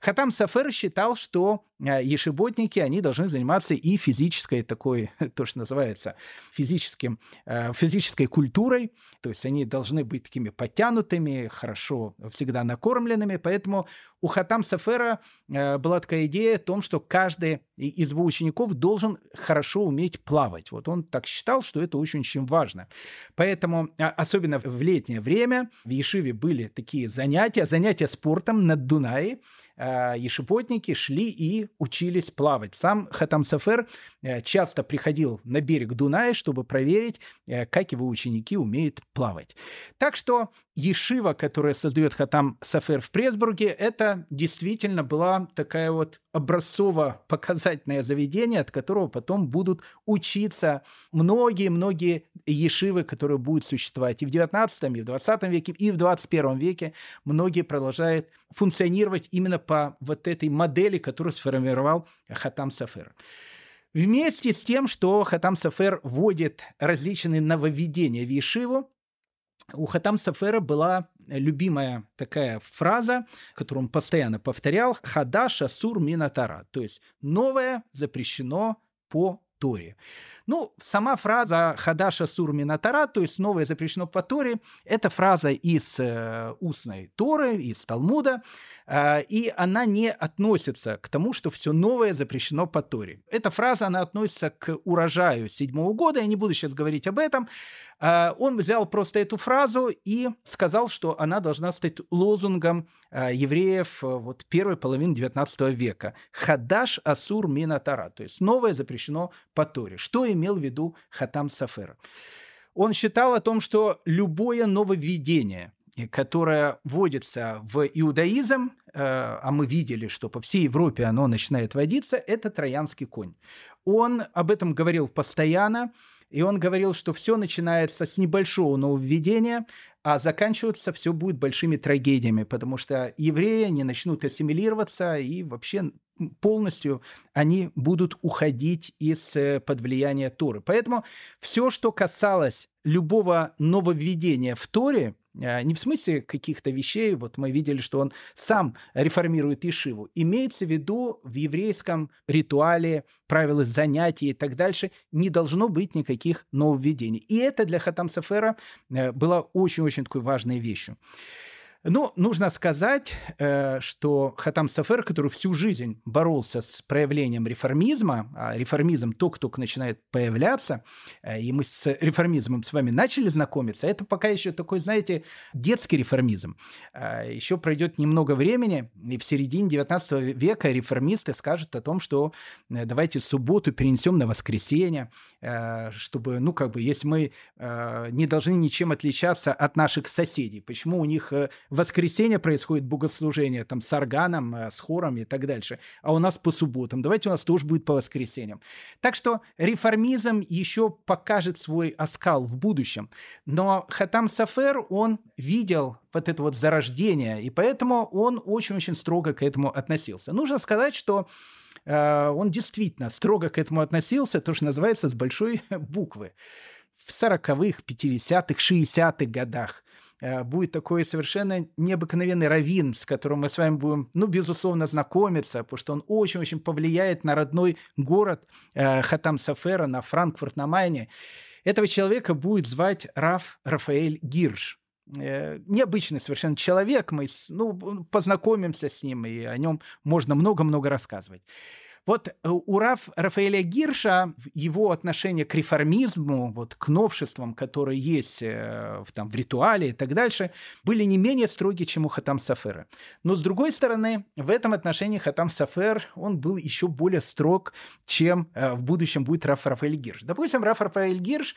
Хатам Сафер считал, что а, ешеботники, они должны заниматься и физической такой, [LAUGHS] то, что называется, физическим, а, физической культурой, то есть они должны быть такими подтянутыми, хорошо всегда накормленными, поэтому у Хатам Сафера а, была такая идея о том, что каждый из его учеников должен хорошо уметь плавать. Вот он так считал, что это очень-очень важно. Поэтому, особенно в летнее время, в Ешиве были такие занятия, занятия спортом на Дунае, Э, ешеботники шли и учились плавать. Сам Хатам Сафер э, часто приходил на берег Дуная, чтобы проверить, э, как его ученики умеют плавать. Так что Ешива, которая создает Хатам Сафер в Пресбурге, это действительно была такая вот образцово-показательное заведение, от которого потом будут учиться многие-многие ешивы, которые будут существовать и в 19 и в 20 веке, и в 21 веке. Многие продолжают функционировать именно по вот этой модели, которую сформировал Хатам Сафер. Вместе с тем, что Хатам Сафер вводит различные нововведения в Ешиву, у Хатам Сафера была любимая такая фраза, которую он постоянно повторял «Хадаш асур минатара», то есть «новое запрещено по Торе. Ну, сама фраза «Хадаша сур минатара», то есть «новое запрещено по Торе», это фраза из э, устной Торы, из Талмуда, э, и она не относится к тому, что все новое запрещено по Торе. Эта фраза, она относится к урожаю седьмого года, я не буду сейчас говорить об этом. Э, он взял просто эту фразу и сказал, что она должна стать лозунгом э, евреев э, вот, первой половины XIX века. «Хадаш асур минатара», то есть «новое запрещено по Торе». Что имел в виду Хатам Сафер. Он считал о том, что любое нововведение, которое вводится в иудаизм, э, а мы видели, что по всей Европе оно начинает вводиться, это троянский конь. Он об этом говорил постоянно, и он говорил, что все начинается с небольшого нововведения, а заканчиваться все будет большими трагедиями, потому что евреи не начнут ассимилироваться и вообще полностью они будут уходить из-под э, влияния Торы. Поэтому все, что касалось любого нововведения в Торе, не в смысле каких-то вещей, вот мы видели, что он сам реформирует Ишиву, имеется в виду в еврейском ритуале, правила занятий и так дальше, не должно быть никаких нововведений. И это для Хатам Сафера э, было очень-очень такой важной вещью. Ну, нужно сказать, э, что Хатам Сафер, который всю жизнь боролся с проявлением реформизма, а реформизм только-только начинает появляться, э, и мы с реформизмом с вами начали знакомиться, это пока еще такой, знаете, детский реформизм. Э, еще пройдет немного времени, и в середине 19 века реформисты скажут о том, что давайте субботу перенесем на воскресенье, чтобы, ну, как бы, если мы не должны ничем отличаться от наших соседей, почему у них в воскресенье происходит богослужение, там, с органом, э, с хором и так дальше, а у нас по субботам. Давайте у нас тоже будет по воскресеньям. Так что реформизм еще покажет свой оскал в будущем. Но Хатам Сафер, он видел вот это вот зарождение, и поэтому он очень-очень строго к этому относился. Нужно сказать, что э, он действительно строго к этому относился, то, что называется, с большой [LAUGHS] буквы. В 40-х, 50-х, 60-х годах будет такой совершенно необыкновенный раввин, с которым мы с вами будем, ну, безусловно, знакомиться, потому что он очень-очень повлияет на родной город э, Хатам Сафера, на Франкфурт на Майне. Этого человека будет звать Раф Рафаэль Гирш. Э, необычный совершенно человек, мы ну, познакомимся с ним, и о нем можно много-много рассказывать. Вот э, у Раф, Рафаэля Гирша его отношение к реформизму, вот к новшествам, которые есть э, в, там, в ритуале и так дальше, были не менее строги, чем у Хатам Сафера. Но с другой стороны, в этом отношении Хатам Сафер, он был еще более строг, чем э, в будущем будет Раф Рафаэль Гирш. Допустим, Раф Рафаэль Гирш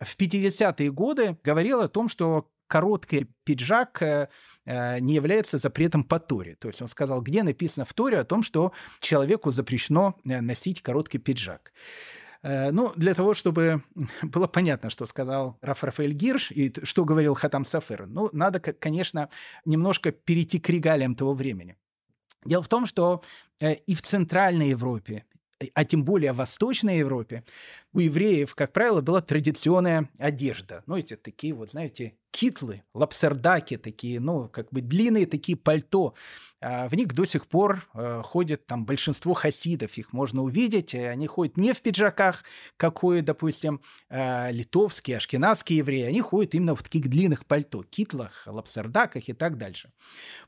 в 50-е годы говорил о том, что короткий пиджак э, э, не является запретом по Торе. То есть он сказал, где написано в Торе о том, что человеку запрещено э, носить короткий пиджак. Ну, для того, чтобы [LAUGHS] было понятно, что сказал Раф Рафаэль Гирш и что говорил Хатам Сафер, ну, надо, конечно, немножко перейти к регалиям того времени. Дело в том, что и в Центральной Европе, а тем более в Восточной Европе, у евреев, как правило, была традиционная одежда. Ну, эти такие вот, знаете, китлы, лапсердаки такие, ну, как бы длинные такие пальто. А в них до сих пор э, ходят там большинство хасидов, их можно увидеть. Они ходят не в пиджаках, какой, допустим, э, литовские, ашкенадские евреи. Они ходят именно в таких длинных пальто, китлах, лапсердаках и так дальше.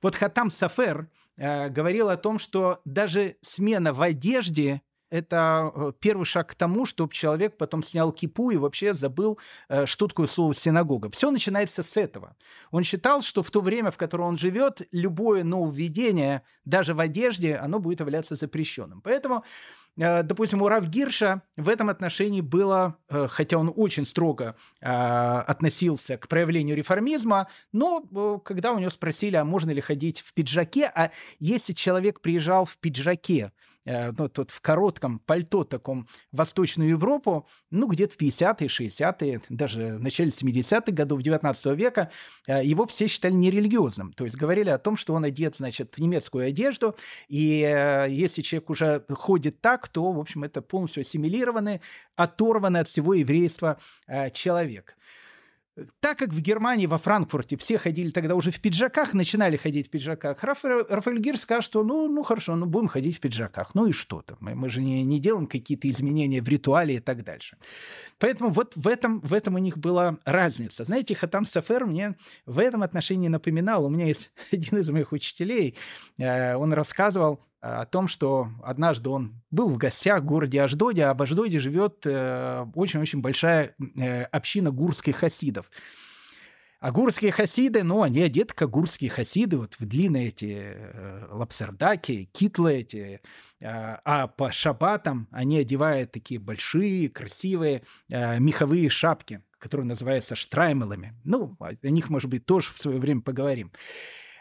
Вот Хатам Сафер э, говорил о том, что даже смена в одежде это э, первый шаг к тому, чтобы человек потом снял кипу и вообще забыл, э, что такое слово синагога. Все начинается с этого. Он считал, что в то время, в котором он живет, любое нововведение, даже в одежде, оно будет являться запрещенным. Поэтому э, допустим, у Рав Гирша в этом отношении было, хотя он очень строго относился к проявлению реформизма, но когда у него спросили, а можно ли ходить в пиджаке, а если человек приезжал в пиджаке ну, тут в коротком пальто таком Восточную Европу, ну, где-то в 50-е, 60-е, даже в начале 70-х годов 19 века, э, его все считали нерелигиозным. То есть говорили о том, что он одет, значит, в немецкую одежду, и э, если человек уже ходит так, то, в общем, это полностью ассимилированный, оторванный от всего еврейства человек. Так как в Германии, во Франкфурте все ходили тогда уже в пиджаках, начинали ходить в пиджаках, Рафаэль, Рафаэль Гир скажет, что ну, ну хорошо, ну будем ходить в пиджаках. Ну и что-то. Мы, мы же не, не делаем какие-то изменения в ритуале и так дальше. Поэтому вот в этом, в этом у них была разница. Знаете, Хатам Сафер мне в этом отношении напоминал. У меня есть [LAUGHS] один из моих учителей, э, он рассказывал, о том, что однажды он был в гостях в городе Аждоде, а в Аждоде живет э, очень-очень большая э, община гурских хасидов. А гурские хасиды, ну, они одеты как гурские хасиды, вот в длинные эти э, лапсердаки, китлы эти, э, а по шабатам они одевают такие большие, красивые э, меховые шапки, которые называются штраймелами. Ну, о них, может быть, тоже в свое время поговорим.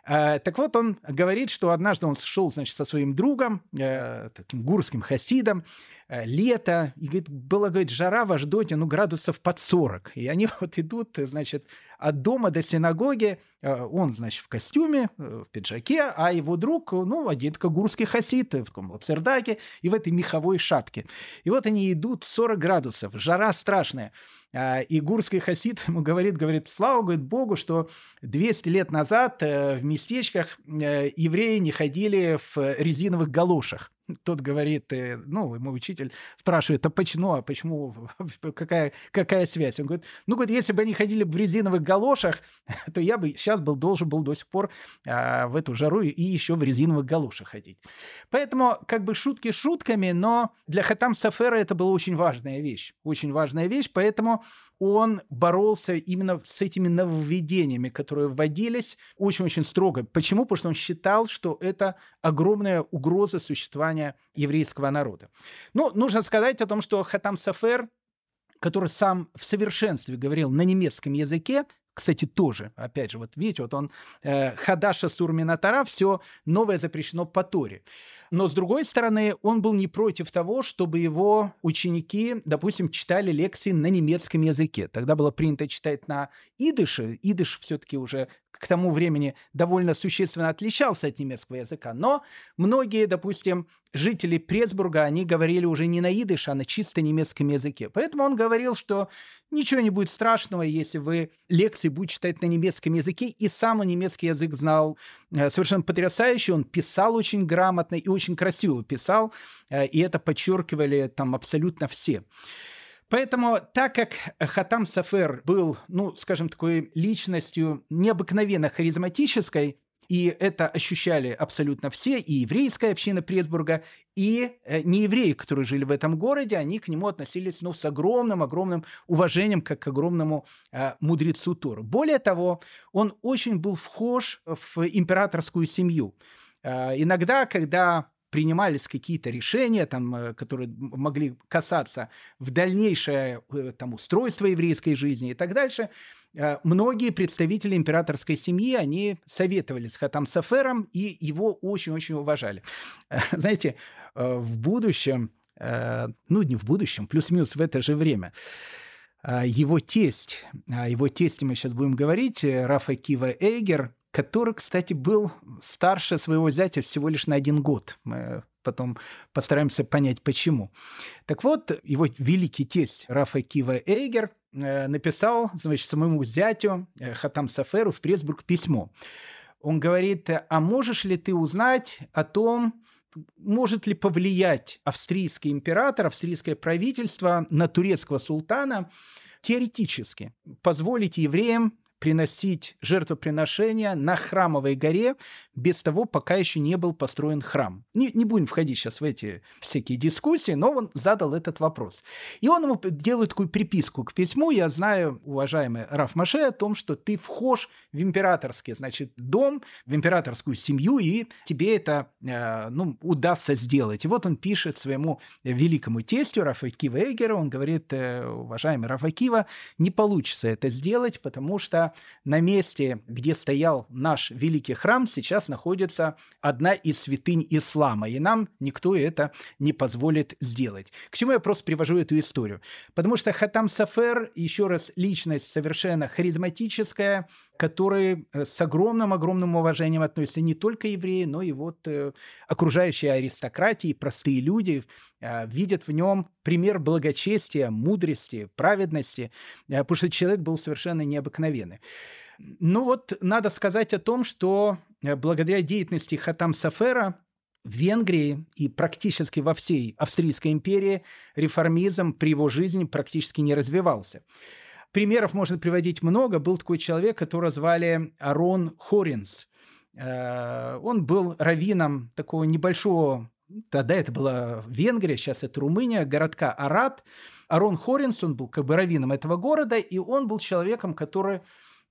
Э, так вот, он говорит, что однажды он шел, значит, со своим другом, э, таким гурским хасидом, э, лето, и, говорит, была, говорит, жара в Аждоте, ну, градусов под 40. И они [LAUGHS] вот идут, значит, от дома до синагоги, он, значит, в костюме, в пиджаке, а его друг, ну, одет как гурский хасид, в таком лапсердаке и в этой меховой шапке. И вот они идут 40 градусов, жара страшная. А, и гурский хасид ему говорит, говорит, слава говорит, Богу, что 200 лет назад э, в местечках э, евреи не ходили в резиновых галошах. Тот говорит, э, ну, мой учитель спрашивает, а почему, а почему, [LAUGHS] какая, какая связь? Он говорит, ну, говорит, если бы они ходили в резиновых галошах, [LAUGHS] то я бы сейчас был, должен был до сих пор а, в эту жару и еще в резиновых галошах ходить. Поэтому, как бы, шутки шутками, но для Хатам Сафера это была очень важная вещь, очень важная вещь, поэтому он боролся именно с этими нововведениями, которые вводились очень-очень строго. Почему? Потому что он считал, что это огромная угроза существования еврейского народа. Ну, нужно сказать о том, что Хатам Сафер который сам в совершенстве говорил на немецком языке, кстати, тоже, опять же, вот видите, вот он э, Хадаша Сурминатара, все новое запрещено по Торе. Но, с другой стороны, он был не против того, чтобы его ученики, допустим, читали лекции на немецком языке. Тогда было принято читать на идыше. Идыш все-таки уже к тому времени довольно существенно отличался от немецкого языка. Но многие, допустим, жители Пресбурга, они говорили уже не на идыш, а на чисто немецком языке. Поэтому он говорил, что ничего не будет страшного, если вы лекции будете читать на немецком языке. И сам он немецкий язык знал э, совершенно потрясающе. Он писал очень грамотно и очень красиво писал. Э, и это подчеркивали там абсолютно все. Поэтому, так как Хатам Сафер был, ну, скажем, такой личностью необыкновенно харизматической, и это ощущали абсолютно все, и еврейская община Пресбурга, и э, неевреи, которые жили в этом городе, они к нему относились ну, с огромным-огромным уважением, как к огромному э, мудрецу Тору. Более того, он очень был вхож в императорскую семью. Э, иногда, когда принимались какие-то решения, там, э, которые могли касаться в дальнейшее э, там, устройство еврейской жизни и так дальше, э, многие представители императорской семьи, они советовались с Хатам Сафером и его очень-очень уважали. Знаете, в будущем, ну не в будущем, плюс-минус в это же время, его тесть, его тесте мы сейчас будем говорить, Рафа Кива Эйгер, который, кстати, был старше своего зятя всего лишь на один год. Мы потом постараемся понять, почему. Так вот, его великий тесть Рафа Кива Эйгер э, написал, значит, самому зятю э, Хатам Саферу в Пресбург письмо. Он говорит, а можешь ли ты узнать о том, может ли повлиять австрийский император, австрийское правительство на турецкого султана теоретически, позволить евреям приносить жертвоприношения на храмовой горе без того, пока еще не был построен храм. Не, не будем входить сейчас в эти всякие дискуссии, но он задал этот вопрос. И он ему делает такую приписку к письму. Я знаю, уважаемый Раф Маше, о том, что ты вхож в императорский, значит, дом, в императорскую семью, и тебе это э, ну, удастся сделать. И вот он пишет своему великому тестю Рафа Кива Эгера, он говорит, э, уважаемый Рафа Кива, не получится это сделать, потому что на месте, где стоял наш великий храм, сейчас находится одна из святынь ислама, и нам никто это не позволит сделать. К чему я просто привожу эту историю? Потому что Хатам Сафер, еще раз, личность совершенно харизматическая, который э, с огромным-огромным уважением относится не только евреи, но и вот э, окружающие аристократии, простые люди э, видят в нем пример благочестия, мудрости, праведности, потому что человек был совершенно необыкновенный. Ну вот надо сказать о том, что благодаря деятельности Хатам Сафера в Венгрии и практически во всей Австрийской империи реформизм при его жизни практически не развивался. Примеров можно приводить много. Был такой человек, которого звали Арон Хоринс. Э, он был раввином такого небольшого Тогда это была Венгрия, сейчас это Румыния, городка Арат. Арон Хоринс, он был как бы раввином этого города, и он был человеком, который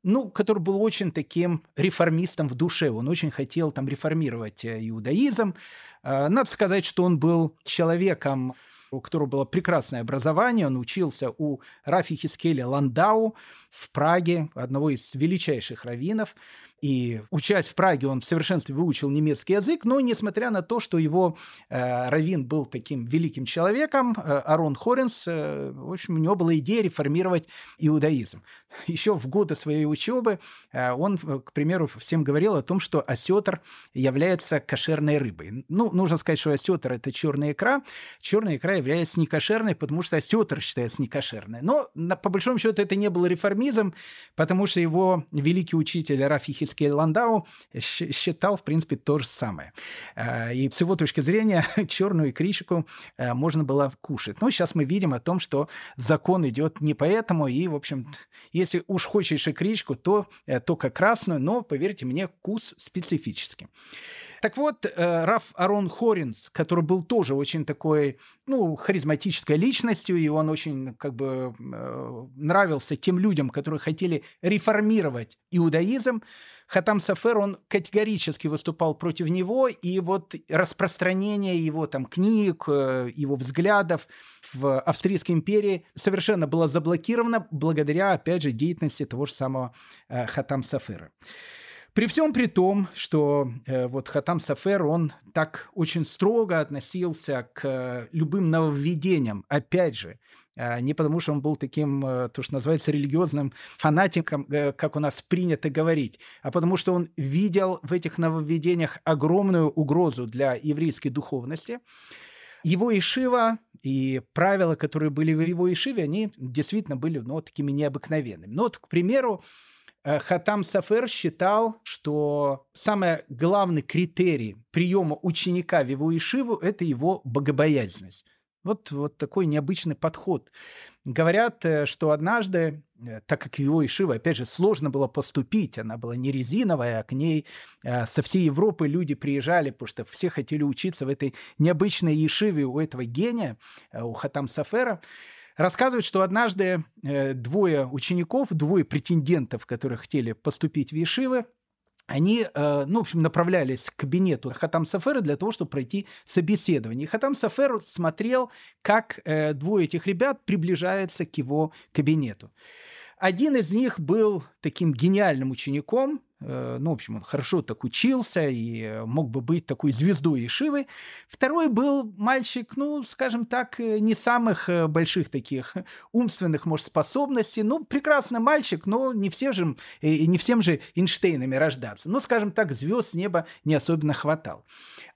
ну, который был очень таким реформистом в душе. Он очень хотел там реформировать э, иудаизм. Э, надо сказать, что он был человеком у которого было прекрасное образование. Он учился у Рафи Хискеля Ландау в Праге, одного из величайших раввинов. И учась в Праге, он в совершенстве выучил немецкий язык, но несмотря на то, что его э, раввин был таким великим человеком, э, Арон Хоренс, э, в общем, у него была идея реформировать иудаизм. [LAUGHS] Еще в годы своей учебы э, он, э, к примеру, всем говорил о том, что осетр является кошерной рыбой. Ну, нужно сказать, что осетр – это черная икра. Черная икра является некошерной, потому что осетр считается некошерной. Но, на, по большому счету, это не был реформизм, потому что его великий учитель Рафи Хискель Ландау считал, в принципе, то же самое. Э, и с его точки зрения [LAUGHS] черную икричку э, можно было кушать. Но сейчас мы видим о том, что закон идет не поэтому, и, в общем, если уж хочешь икричку, то э, только красную, но, поверьте мне, вкус специфический. Так вот, э, Раф Арон Хоринс, который был тоже очень такой, ну, харизматической личностью, и он очень, как бы, э, нравился тем людям, которые хотели реформировать иудаизм, Хатам Сафер, он категорически выступал против него, и вот распространение его там книг, э, его взглядов в Австрийской империи совершенно было заблокировано благодаря, опять же, деятельности того же самого Хатам Сафера. При всем при том, что э, вот Хатам Сафер, он так очень строго относился к э, любым нововведениям, опять же, э, не потому что он был таким, э, то, что называется, религиозным фанатиком, э, как у нас принято говорить, а потому что он видел в этих нововведениях огромную угрозу для еврейской духовности. Его Ишива и правила, которые были в его Ишиве, они действительно были ну, такими необыкновенными. Ну вот, к примеру, Хатам Сафер считал, что самый главный критерий приема ученика в его ишиву – это его богобоязненность. Вот, вот такой необычный подход. Говорят, э, что однажды, э, так как его Ишива, опять же, сложно было поступить, она была не резиновая, а к ней со всей Европы люди приезжали, потому что все хотели учиться в этой необычной Ишиве у этого гения, у Хатам Сафера, Рассказывают, что однажды э, двое учеников, двое претендентов, которые хотели поступить в Ешивы, они, э, ну, в общем, направлялись к кабинету Хатам Сафера для того, чтобы пройти собеседование. И Хатам Сафер смотрел, как э, двое этих ребят приближаются к его кабинету. Один из них был таким гениальным учеником, ну, в общем, он хорошо так учился и мог бы быть такой звездой Ишивы. Второй был мальчик, ну, скажем так, э, не самых э, больших таких умственных, может, способностей. Ну, прекрасный мальчик, но не, все же, не всем же Эйнштейнами рождаться. Ну, скажем так, звезд с неба не особенно хватало.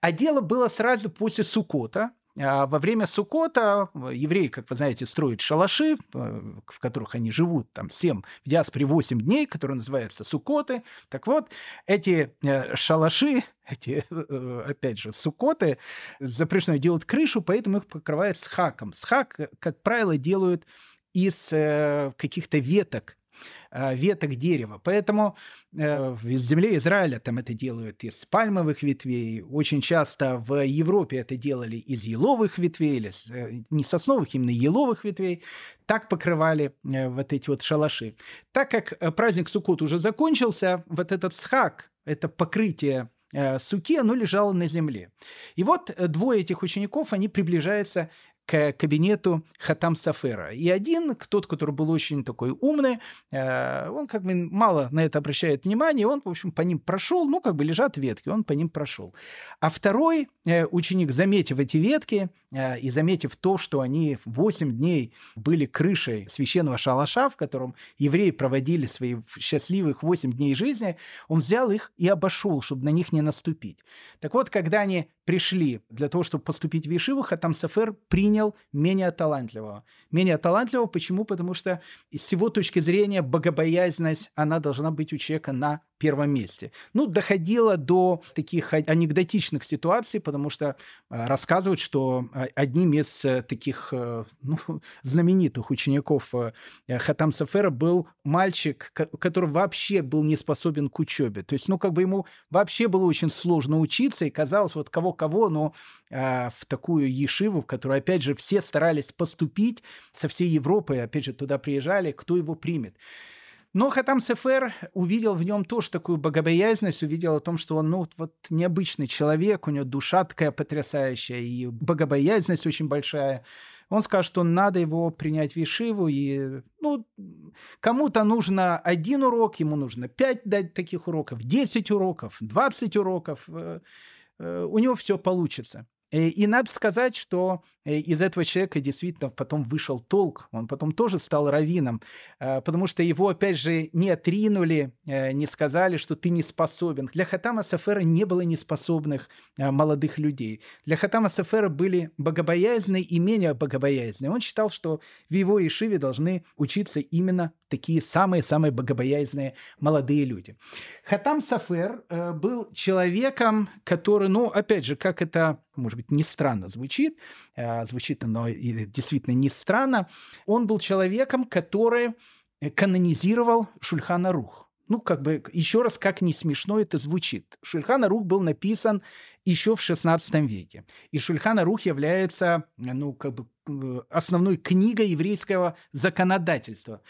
А дело было сразу после Сукота, во время Сукота евреи, как вы знаете, строят шалаши, э, в которых они живут там 7, в диаспоре 8 дней, которые называются Сукоты. Так вот, эти э, шалаши, [LAUGHS] эти, э, опять же, сукоты, запрещено делать крышу, поэтому их покрывают схаком. Схак, как правило, делают из каких-то веток Э, веток дерева. Поэтому э, в земле Израиля там это делают из пальмовых ветвей. Очень часто в Европе это делали из еловых ветвей, или э, не сосновых, именно еловых ветвей. Так покрывали вот эти вот шалаши. Так как праздник Суккот уже закончился, вот этот схак, это покрытие суки, оно лежало на земле. И вот двое этих учеников, они приближаются к кабинету Хатам Сафера. И один, тот, который был очень такой умный, э, он как бы мало на это обращает внимание, он, в общем, по ним прошел, ну, как бы лежат ветки, он по ним прошел. А второй э, ученик, заметив эти ветки и заметив то, что они 8 дней были крышей священного шалаша, в котором евреи проводили свои счастливых 8 дней жизни, он взял их и обошел, чтобы на них не наступить. Так вот, когда они пришли для того, чтобы поступить в Ешиву, Хатам Сафер принял менее талантливого. Менее талантливого почему? Потому что с его точки зрения богобоязненность, она должна быть у человека на первом месте. Ну, доходило до таких анекдотичных ситуаций, потому что э, рассказывают, что э, одним из э, таких ну, [LAUGHS] знаменитых учеников Хатам Сафера был мальчик, который вообще был не способен к учебе. То есть, ну, как бы ему вообще было очень сложно учиться, и казалось, вот кого-кого, но в такую ешиву, в которую, опять же, все старались поступить со всей Европы, опять же, туда приезжали, кто его примет. Но Хатам Сефер увидел в нем тоже такую богобоязненность, увидел о том, что он ну, вот необычный человек, у него душа такая потрясающая, и богобоязненность очень большая. Он сказал, что надо его принять в Ешиву, и ну, кому-то нужно один урок, ему нужно пять дать таких уроков, 10 уроков, 20 уроков. Э, э, у него все получится. Э, и надо сказать, что э, из этого человека действительно потом вышел толк, он потом тоже стал раввином, э, потому что его, опять же, не отринули, не сказали, что ты не способен. Для Хатама Сафера не было неспособных молодых людей. Для Хатама Сафера были богобоязненные и менее богобоязненные. Он считал, что в его Ишиве должны учиться именно такие самые-самые богобоязненные молодые люди. Хатам Сафер был человеком, который, ну, опять же, как это может быть, не странно звучит, э, звучит оно действительно не странно, он был человеком, который канонизировал Шульхана Рух. Ну, как бы, еще раз, как не смешно это звучит. Шульхана Рух был написан еще в XVI веке. И Шульхана Рух является, ну, как бы, э, основной книгой еврейского законодательства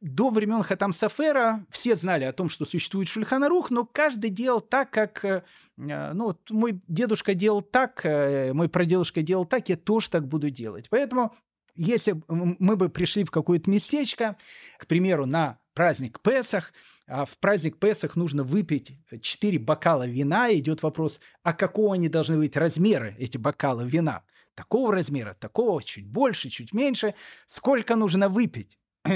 до времен Хатам Сафера все знали о том, что существует Шульханарух, но каждый делал так, как... Э, ну, вот мой дедушка делал так, э, мой прадедушка делал так, я тоже так буду делать. Поэтому если мы бы пришли в какое-то местечко, к примеру, на праздник Песах, а в праздник Песах нужно выпить 4 бокала вина, идет вопрос, а какого они должны быть размеры, эти бокалы вина? Такого размера, такого, чуть больше, чуть меньше. Сколько нужно выпить? [CLEARS THROAT]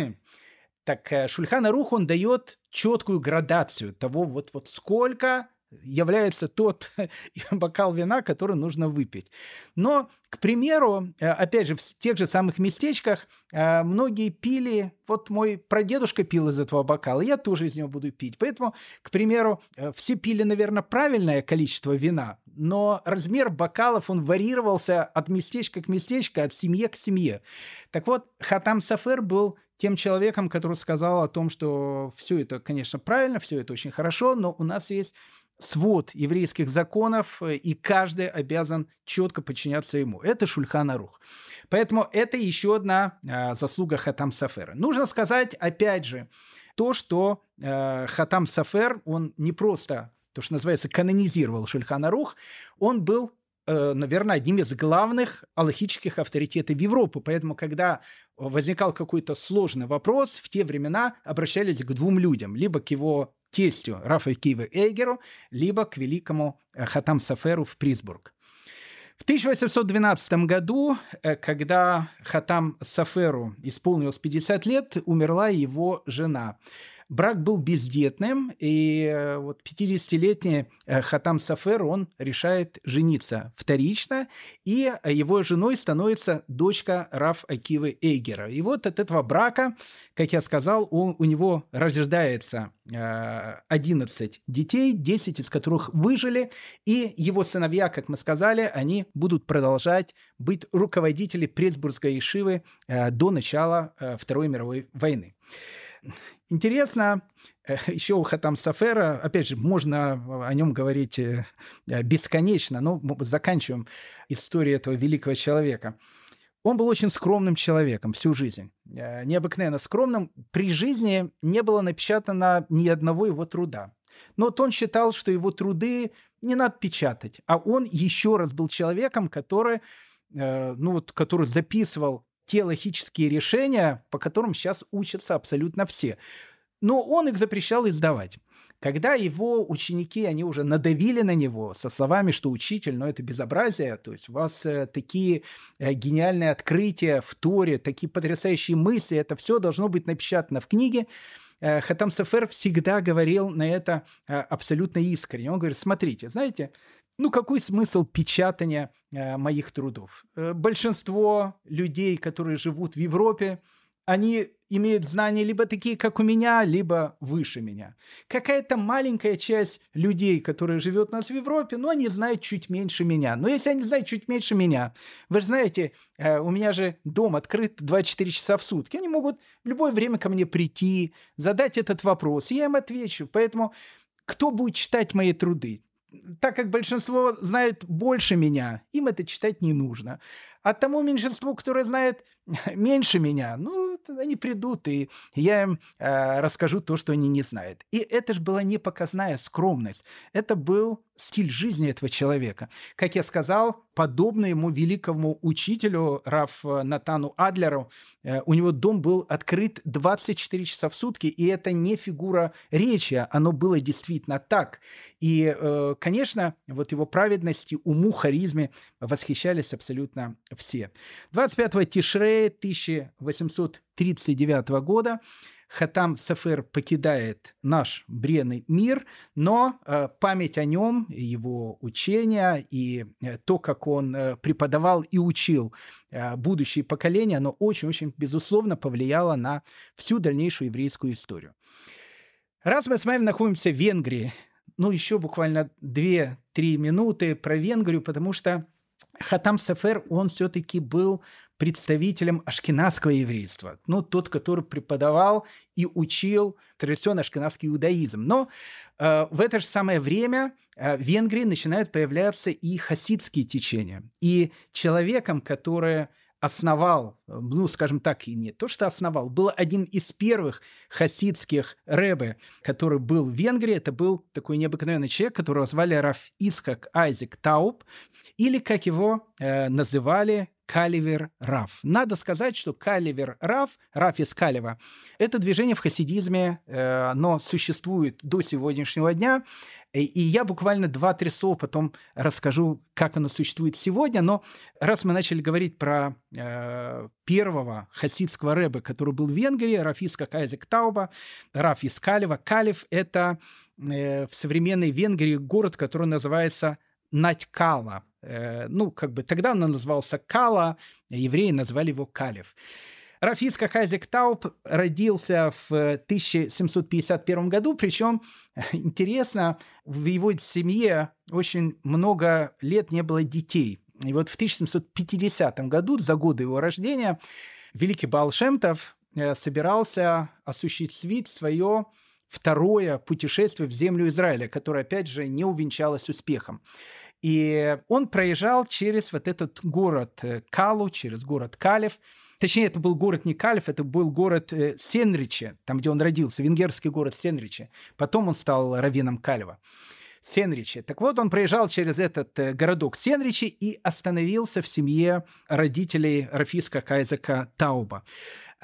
Так э, Шульхана Рух, он дает четкую градацию того, вот, вот сколько является тот [LAUGHS] бокал вина, который нужно выпить. Но, к примеру, э, опять же, в тех же самых местечках э, многие пили, вот мой прадедушка пил из этого бокала, я тоже из него буду пить. Поэтому, к примеру, все пили, наверное, правильное количество вина, но размер бокалов, он варьировался от местечка к местечку, от семьи к семье. Так вот, Хатам Сафер был тем человеком, который сказал о том, что все это, конечно, правильно, все это очень хорошо, но у нас есть свод еврейских законов, и каждый обязан четко подчиняться ему. Это Шульхан Арух. Поэтому это еще одна э, заслуга Хатам Сафера. Нужно сказать, опять же, то, что э, Хатам Сафер, он не просто, то, что называется, канонизировал Шульхан Арух, он был Э, наверное, одним из главных аллахических авторитетов Европы. Поэтому, когда возникал какой-то сложный вопрос, в те времена обращались к двум людям. Либо к его тестю Рафа Киева Эйгеру, либо к великому э, Хатам Саферу в Присбург. В 1812 году, э, когда Хатам Саферу исполнилось 50 лет, умерла его жена. Брак был бездетным, и э, вот 50-летний э, Хатам Сафер, он решает жениться вторично, и его женой становится дочка Раф Акивы Эйгера. И вот от этого брака, как я сказал, он, у него рождается 11 э, детей, 10 из которых выжили, и его сыновья, как мы сказали, они будут продолжать быть руководителями Пресбургской Ишивы до начала Второй мировой войны. Интересно, э, [LAUGHS] еще у Хатам Сафера, опять же, можно о нем говорить э, бесконечно, но заканчиваем историю этого великого человека. Он был очень скромным человеком всю жизнь, э, необыкновенно скромным. При жизни не было напечатано ни одного его труда. Но вот он считал, что его труды не надо печатать, а он еще раз был человеком, который э, ну вот, который записывал те логические решения, по которым сейчас учатся абсолютно все. Но он их запрещал издавать. Когда его ученики, они уже надавили на него со словами, что учитель, ну это безобразие, то есть у вас э, такие э, гениальные открытия в Торе, такие потрясающие мысли, это все должно быть напечатано в книге, э, Хатам Сафер всегда говорил на это э, абсолютно искренне. Он говорит, смотрите, знаете, ну какой смысл печатания э, моих трудов? Э, большинство людей, которые живут в Европе, они имеют знания либо такие, как у меня, либо выше меня. Какая-то маленькая часть людей, которые живет у нас в Европе, ну, они знают чуть меньше меня. Но если они знают чуть меньше меня, вы же знаете, э, у меня же дом открыт 24 часа в сутки. Они могут в любое время ко мне прийти, задать этот вопрос, и я им отвечу. Поэтому кто будет читать мои труды? Так как большинство знает больше меня, им это читать не нужно. А тому меньшинству, которое знает [LAUGHS] меньше меня, ну, они придут, и я им э, расскажу то, что они не знают. И это же была не показная скромность. Это был стиль жизни этого человека. Как я сказал, подобно ему великому учителю Раф Натану Адлеру, э, у него дом был открыт 24 часа в сутки, и это не фигура речи, оно было действительно так. И, э, конечно, вот его праведности, уму, харизме восхищались абсолютно все. 25 Тишрея 1839 года Хатам Сафер покидает наш бренный мир, но э, память о нем, его учения и э, то, как он э, преподавал и учил будущие поколения, оно очень-очень, безусловно, повлияло на всю дальнейшую еврейскую историю. Раз мы с вами находимся в Венгрии, ну, еще буквально 2-3 минуты про Венгрию, потому что Хатам Сафер, он все-таки был представителем ашкенадского еврейства. Ну, тот, который преподавал и учил традиционный ашкенадский иудаизм. Но э, в это же самое время э, в Венгрии начинают появляться и хасидские течения. И человеком, который основал, ну, скажем так, и не то, что основал, был один из первых хасидских рэбе, который был в Венгрии. Это был такой необыкновенный человек, которого звали Раф Искак Айзек Тауб, или, как его э, называли, Каливер Раф. Надо сказать, что Каливер Раф, Раф из Калева, это движение в хасидизме, э, оно существует до сегодняшнего дня. И я буквально два-три слова потом расскажу, как оно существует сегодня. Но раз мы начали говорить про э, первого хасидского рэба, который был в Венгрии, Рафиска Кайзек Тауба, Раф из Калева. Калев – это э, в современной Венгрии город, который называется Натькала. Э, ну, как бы тогда он назывался Кала, евреи назвали его Калев. Рафиска Хайзек Тауп родился в 1751 году, причем интересно, в его семье очень много лет не было детей. И вот в 1750 году, за годы его рождения, великий Балшемтов э, собирался осуществить свое второе путешествие в землю Израиля, которое, опять же, не увенчалось успехом. И он проезжал через вот этот город э, Калу, через город Калев. Точнее, это был город не Калев, это был город э, Сенриче, там, где он родился, венгерский город Сенриче. Потом он стал раввином Калева. Сенриче. Так вот, он проезжал через этот э, городок Сенричи и остановился в семье родителей Рафиска Кайзека Тауба.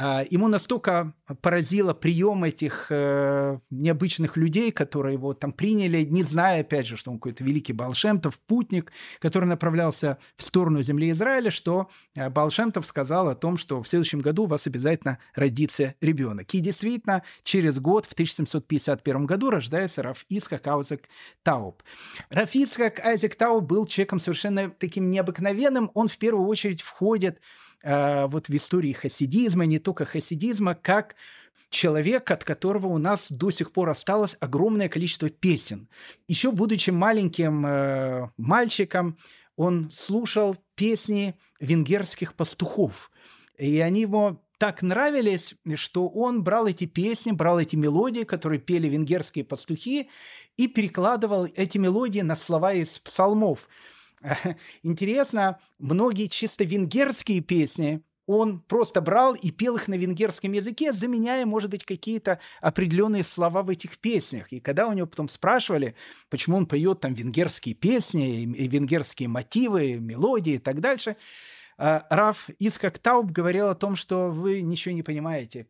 А, ему настолько поразило прием этих э, необычных людей, которые его там приняли, не зная, опять же, что он какой-то великий Балшемтов, путник, который направлялся в сторону земли Израиля, что э, Балшемтов сказал о том, что в следующем году у вас обязательно родится ребенок. И действительно, через год, в 1751 году, рождается Раф Исхак Аузек Тауб. Раф Исхак Айзек Тауб был человеком совершенно таким необыкновенным. Он в первую очередь входит вот в истории хасидизма, не только хасидизма, как человек, от которого у нас до сих пор осталось огромное количество песен. Еще будучи маленьким э, мальчиком, он слушал песни венгерских пастухов. И они ему так нравились, что он брал эти песни, брал эти мелодии, которые пели венгерские пастухи, и перекладывал эти мелодии на слова из псалмов. [LAUGHS] Интересно, многие чисто венгерские песни он просто брал и пел их на венгерском языке, заменяя, может быть, какие-то определенные слова в этих песнях. И когда у него потом спрашивали, почему он поет там венгерские песни, и венгерские мотивы, мелодии и так дальше, А, Раф Искак Тауб говорил о том, что вы ничего не понимаете.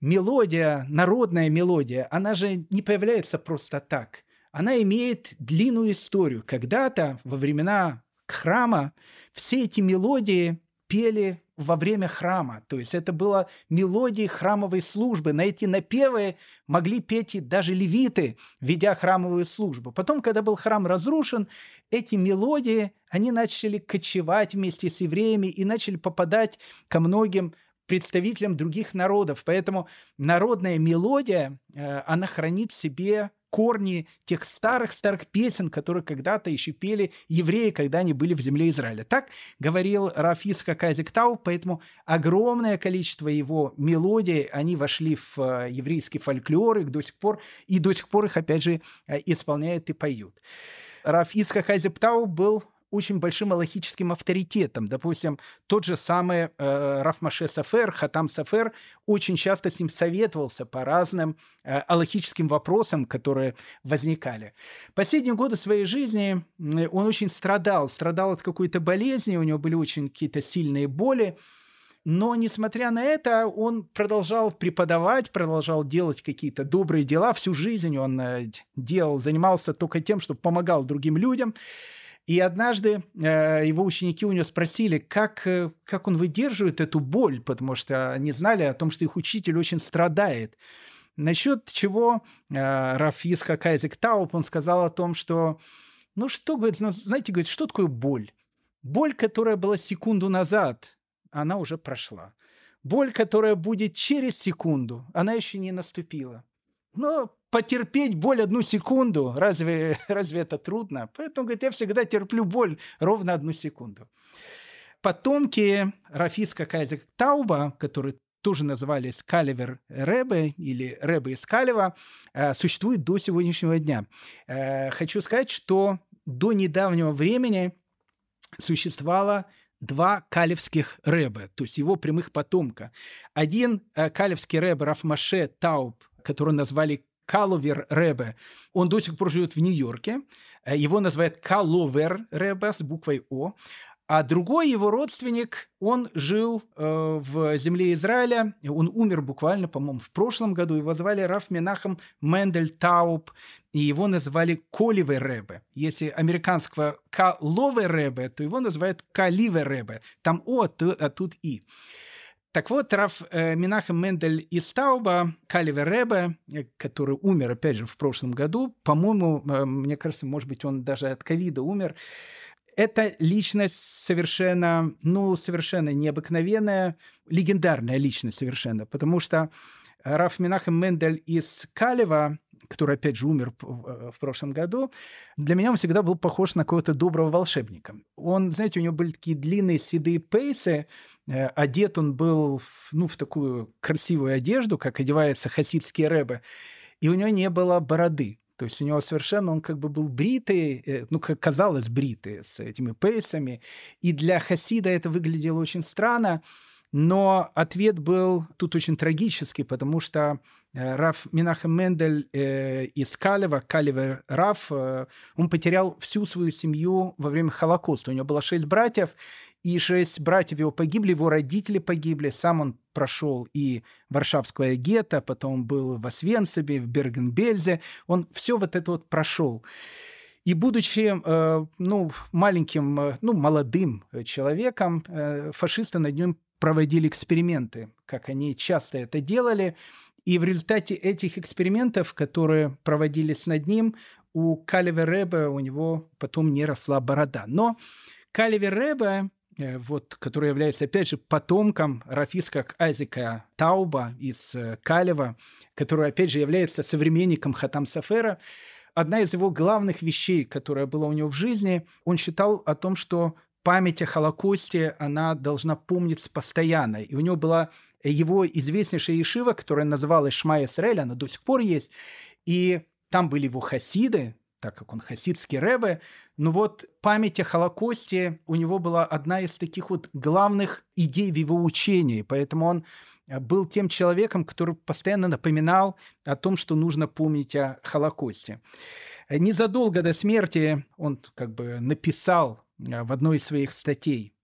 Мелодия, народная мелодия, она же не появляется просто так. Она имеет длинную историю. Когда-то, во времена храма, все эти мелодии пели во время храма. То есть это было мелодии храмовой службы. На эти напевы могли петь и даже левиты, ведя храмовую службу. Потом, когда был храм разрушен, эти мелодии, они начали кочевать вместе с евреями и начали попадать ко многим представителям других народов. Поэтому народная мелодия, э, она хранит в себе корни тех старых-старых песен, которые когда-то еще пели евреи, когда они были в земле Израиля. Так говорил Рафис Хакайзик Тау, поэтому огромное количество его мелодий, они вошли в э, еврейский фольклор, их до сих пор, и до сих пор их, опять же, э, исполняют и поют. Рафис Хакайзик Тау был очень большим аллахическим авторитетом. Допустим, тот же самый э, Рафмаше Сафер, Хатам Сафер, очень часто с ним советовался по разным э, аллахическим вопросам, которые возникали. Последние годы своей жизни он очень страдал, страдал от какой-то болезни, у него были очень какие-то сильные боли. Но, несмотря на это, он продолжал преподавать, продолжал делать какие-то добрые дела. Всю жизнь он э, делал, занимался только тем, что помогал другим людям. И однажды э, его ученики у него спросили, как, э, как он выдерживает эту боль, потому что они знали о том, что их учитель очень страдает. Насчет чего э, Рафис Хакайзек Тауп, он сказал о том, что, ну что, говорит, ну, знаете, говорит, что такое боль? Боль, которая была секунду назад, она уже прошла. Боль, которая будет через секунду, она еще не наступила. Но потерпеть боль одну секунду, разве, [LAUGHS] разве это трудно? Поэтому, говорит, я всегда терплю боль ровно одну секунду. Потомки Рафиска Кайзек Тауба, которые тоже назывались Каливер Ребе или Ребе из Калева, э, существуют до сегодняшнего дня. Э, хочу сказать, что до недавнего времени существовало два калевских рэбе, то есть его прямых потомка. Один э, калевский рэбе Рафмаше Тауб, которого назвали Каловер Ребе, он до сих пор живет в Нью-Йорке. Э, его называют Каловер Ребе с буквой О. А другой его родственник, он жил э, в земле Израиля, он умер буквально, по-моему, в прошлом году, его звали Раф Менахом Мендель Тауб, и его называли Коливе Ребе. Если американского Калове Ребе, то его называют Каливе Ребе. Там О, а тут И. Так вот, Раф э, Минахем Мендель из Тауба, Каливер Ребе, э, который умер, опять же, в прошлом году, по-моему, э, мне кажется, может быть, он даже от ковида умер, это личность совершенно, ну, совершенно необыкновенная, легендарная личность совершенно, потому что Раф Минахем Мендель из Калева, который, опять же, умер в прошлом году, для меня он всегда был похож на какого-то доброго волшебника. Он, знаете, у него были такие длинные седые пейсы, Э, одет он был ну, в такую красивую одежду, как одевается хасидский рэбе, и у него не было бороды. То есть у него совершенно, он как бы был бритый, э, ну, как казалось, бритый, с этими пейсами. И для хасида это выглядело очень странно. Но ответ был тут очень трагический, потому что э, Раф Минахем Мендель э, из Калева, Калевер Раф, э, он потерял всю свою семью во время Холокоста. У него было шесть братьев, и шесть братьев его погибли, его родители погибли, сам он прошел и Варшавское гетто, потом был в Освенциме, в Бергенбельзе, он все вот это вот прошел. И будучи ну, маленьким, ну, молодым человеком, э, фашисты над ним проводили эксперименты, как они часто это делали. И в результате этих экспериментов, которые проводились над ним, у Каливер Рэбе у него потом не росла борода. Но Каливер Рэбе Э, вот, который является, опять же, потомком Рафиска Айзека Тауба из э, Калева, который, опять же, является современником Хатам Сафера, одна из его главных вещей, которая была у него в жизни, он считал о том, что память о Холокосте, она должна помниться постоянно. И у него была его известнейшая ешива, которая называлась Шма Исраэль, она до сих пор есть. И там были его хасиды, так как он хасидский рэбе. Но вот память о Холокосте у него была одна из таких вот главных идей в его учении. Поэтому он э, был тем человеком, который постоянно напоминал о том, что нужно помнить о Холокосте. Э, незадолго до смерти он как бы написал э, в одной из своих статей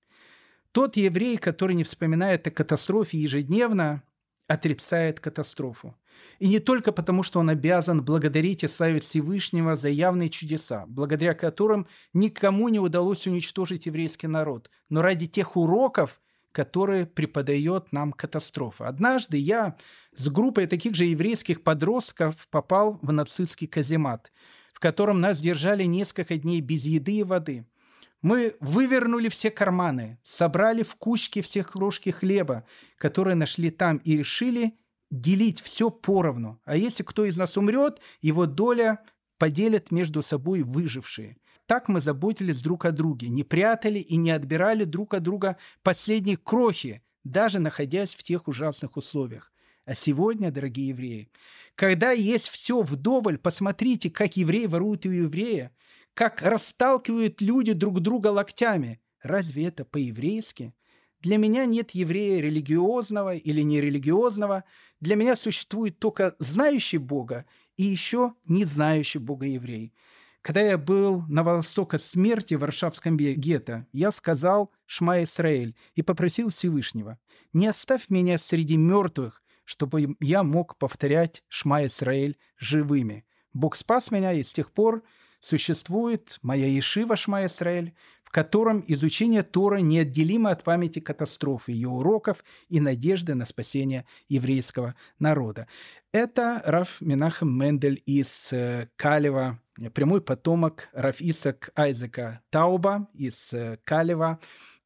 Тот еврей, который не вспоминает о катастрофе ежедневно, отрицает катастрофу. И не только потому, что он обязан благодарить и славить Всевышнего за явные чудеса, благодаря которым никому не удалось уничтожить еврейский народ, но ради тех уроков, которые преподает нам катастрофа. Однажды я с группой таких же еврейских подростков попал в нацистский каземат, в котором нас держали несколько дней без еды и воды – мы вывернули все карманы, собрали в кучки все крошки хлеба, которые нашли там, и решили делить все поровну. А если кто из нас умрет, его доля поделят между собой выжившие. Так мы заботились друг о друге, не прятали и не отбирали друг от друга последние крохи, даже находясь в тех ужасных условиях. А сегодня, дорогие евреи, когда есть все вдоволь, посмотрите, как евреи воруют у еврея, как расталкивают люди друг друга локтями. Разве это по-еврейски? Для меня нет еврея религиозного или нерелигиозного. Для меня существует только знающий Бога и еще не знающий Бога еврей. Когда я был на востока смерти в Варшавском гетто, я сказал «Шма Исраэль» и попросил Всевышнего, «Не оставь меня среди мертвых, чтобы я мог повторять «Шма Исраэль» живыми». Бог спас меня, и с тех пор существует моя Ешива Шма Исраэль, в котором изучение Тора неотделимо от памяти катастрофы, ее уроков и надежды на спасение еврейского народа. Это Раф Минахем Мендель из э, Калева, прямой потомок Раф Исак Айзека Тауба из э, Калева,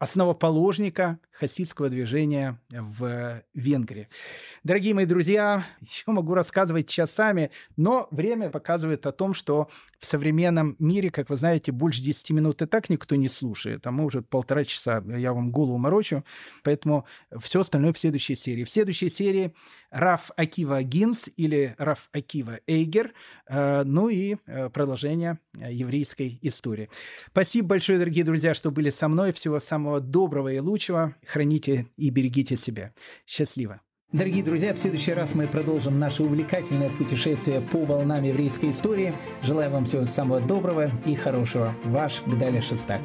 основоположника хасидского движения в Венгрии. Дорогие мои друзья, еще могу рассказывать часами, но время показывает о том, что в современном мире, как вы знаете, больше 10 минут и так никто не слушает, а может полтора часа я вам голову морочу, поэтому все остальное в следующей серии. В следующей серии Раф Акива Гинс или Раф Акива Эйгер, э, ну и э, продолжение еврейской истории. Спасибо большое, дорогие друзья, что были со мной. Всего самого доброго и лучшего. Храните и берегите себя. Счастливо. Дорогие друзья, в следующий раз мы продолжим наше увлекательное путешествие по волнам еврейской истории. Желаю вам всего самого доброго и хорошего. Ваш Гдаля Шестак.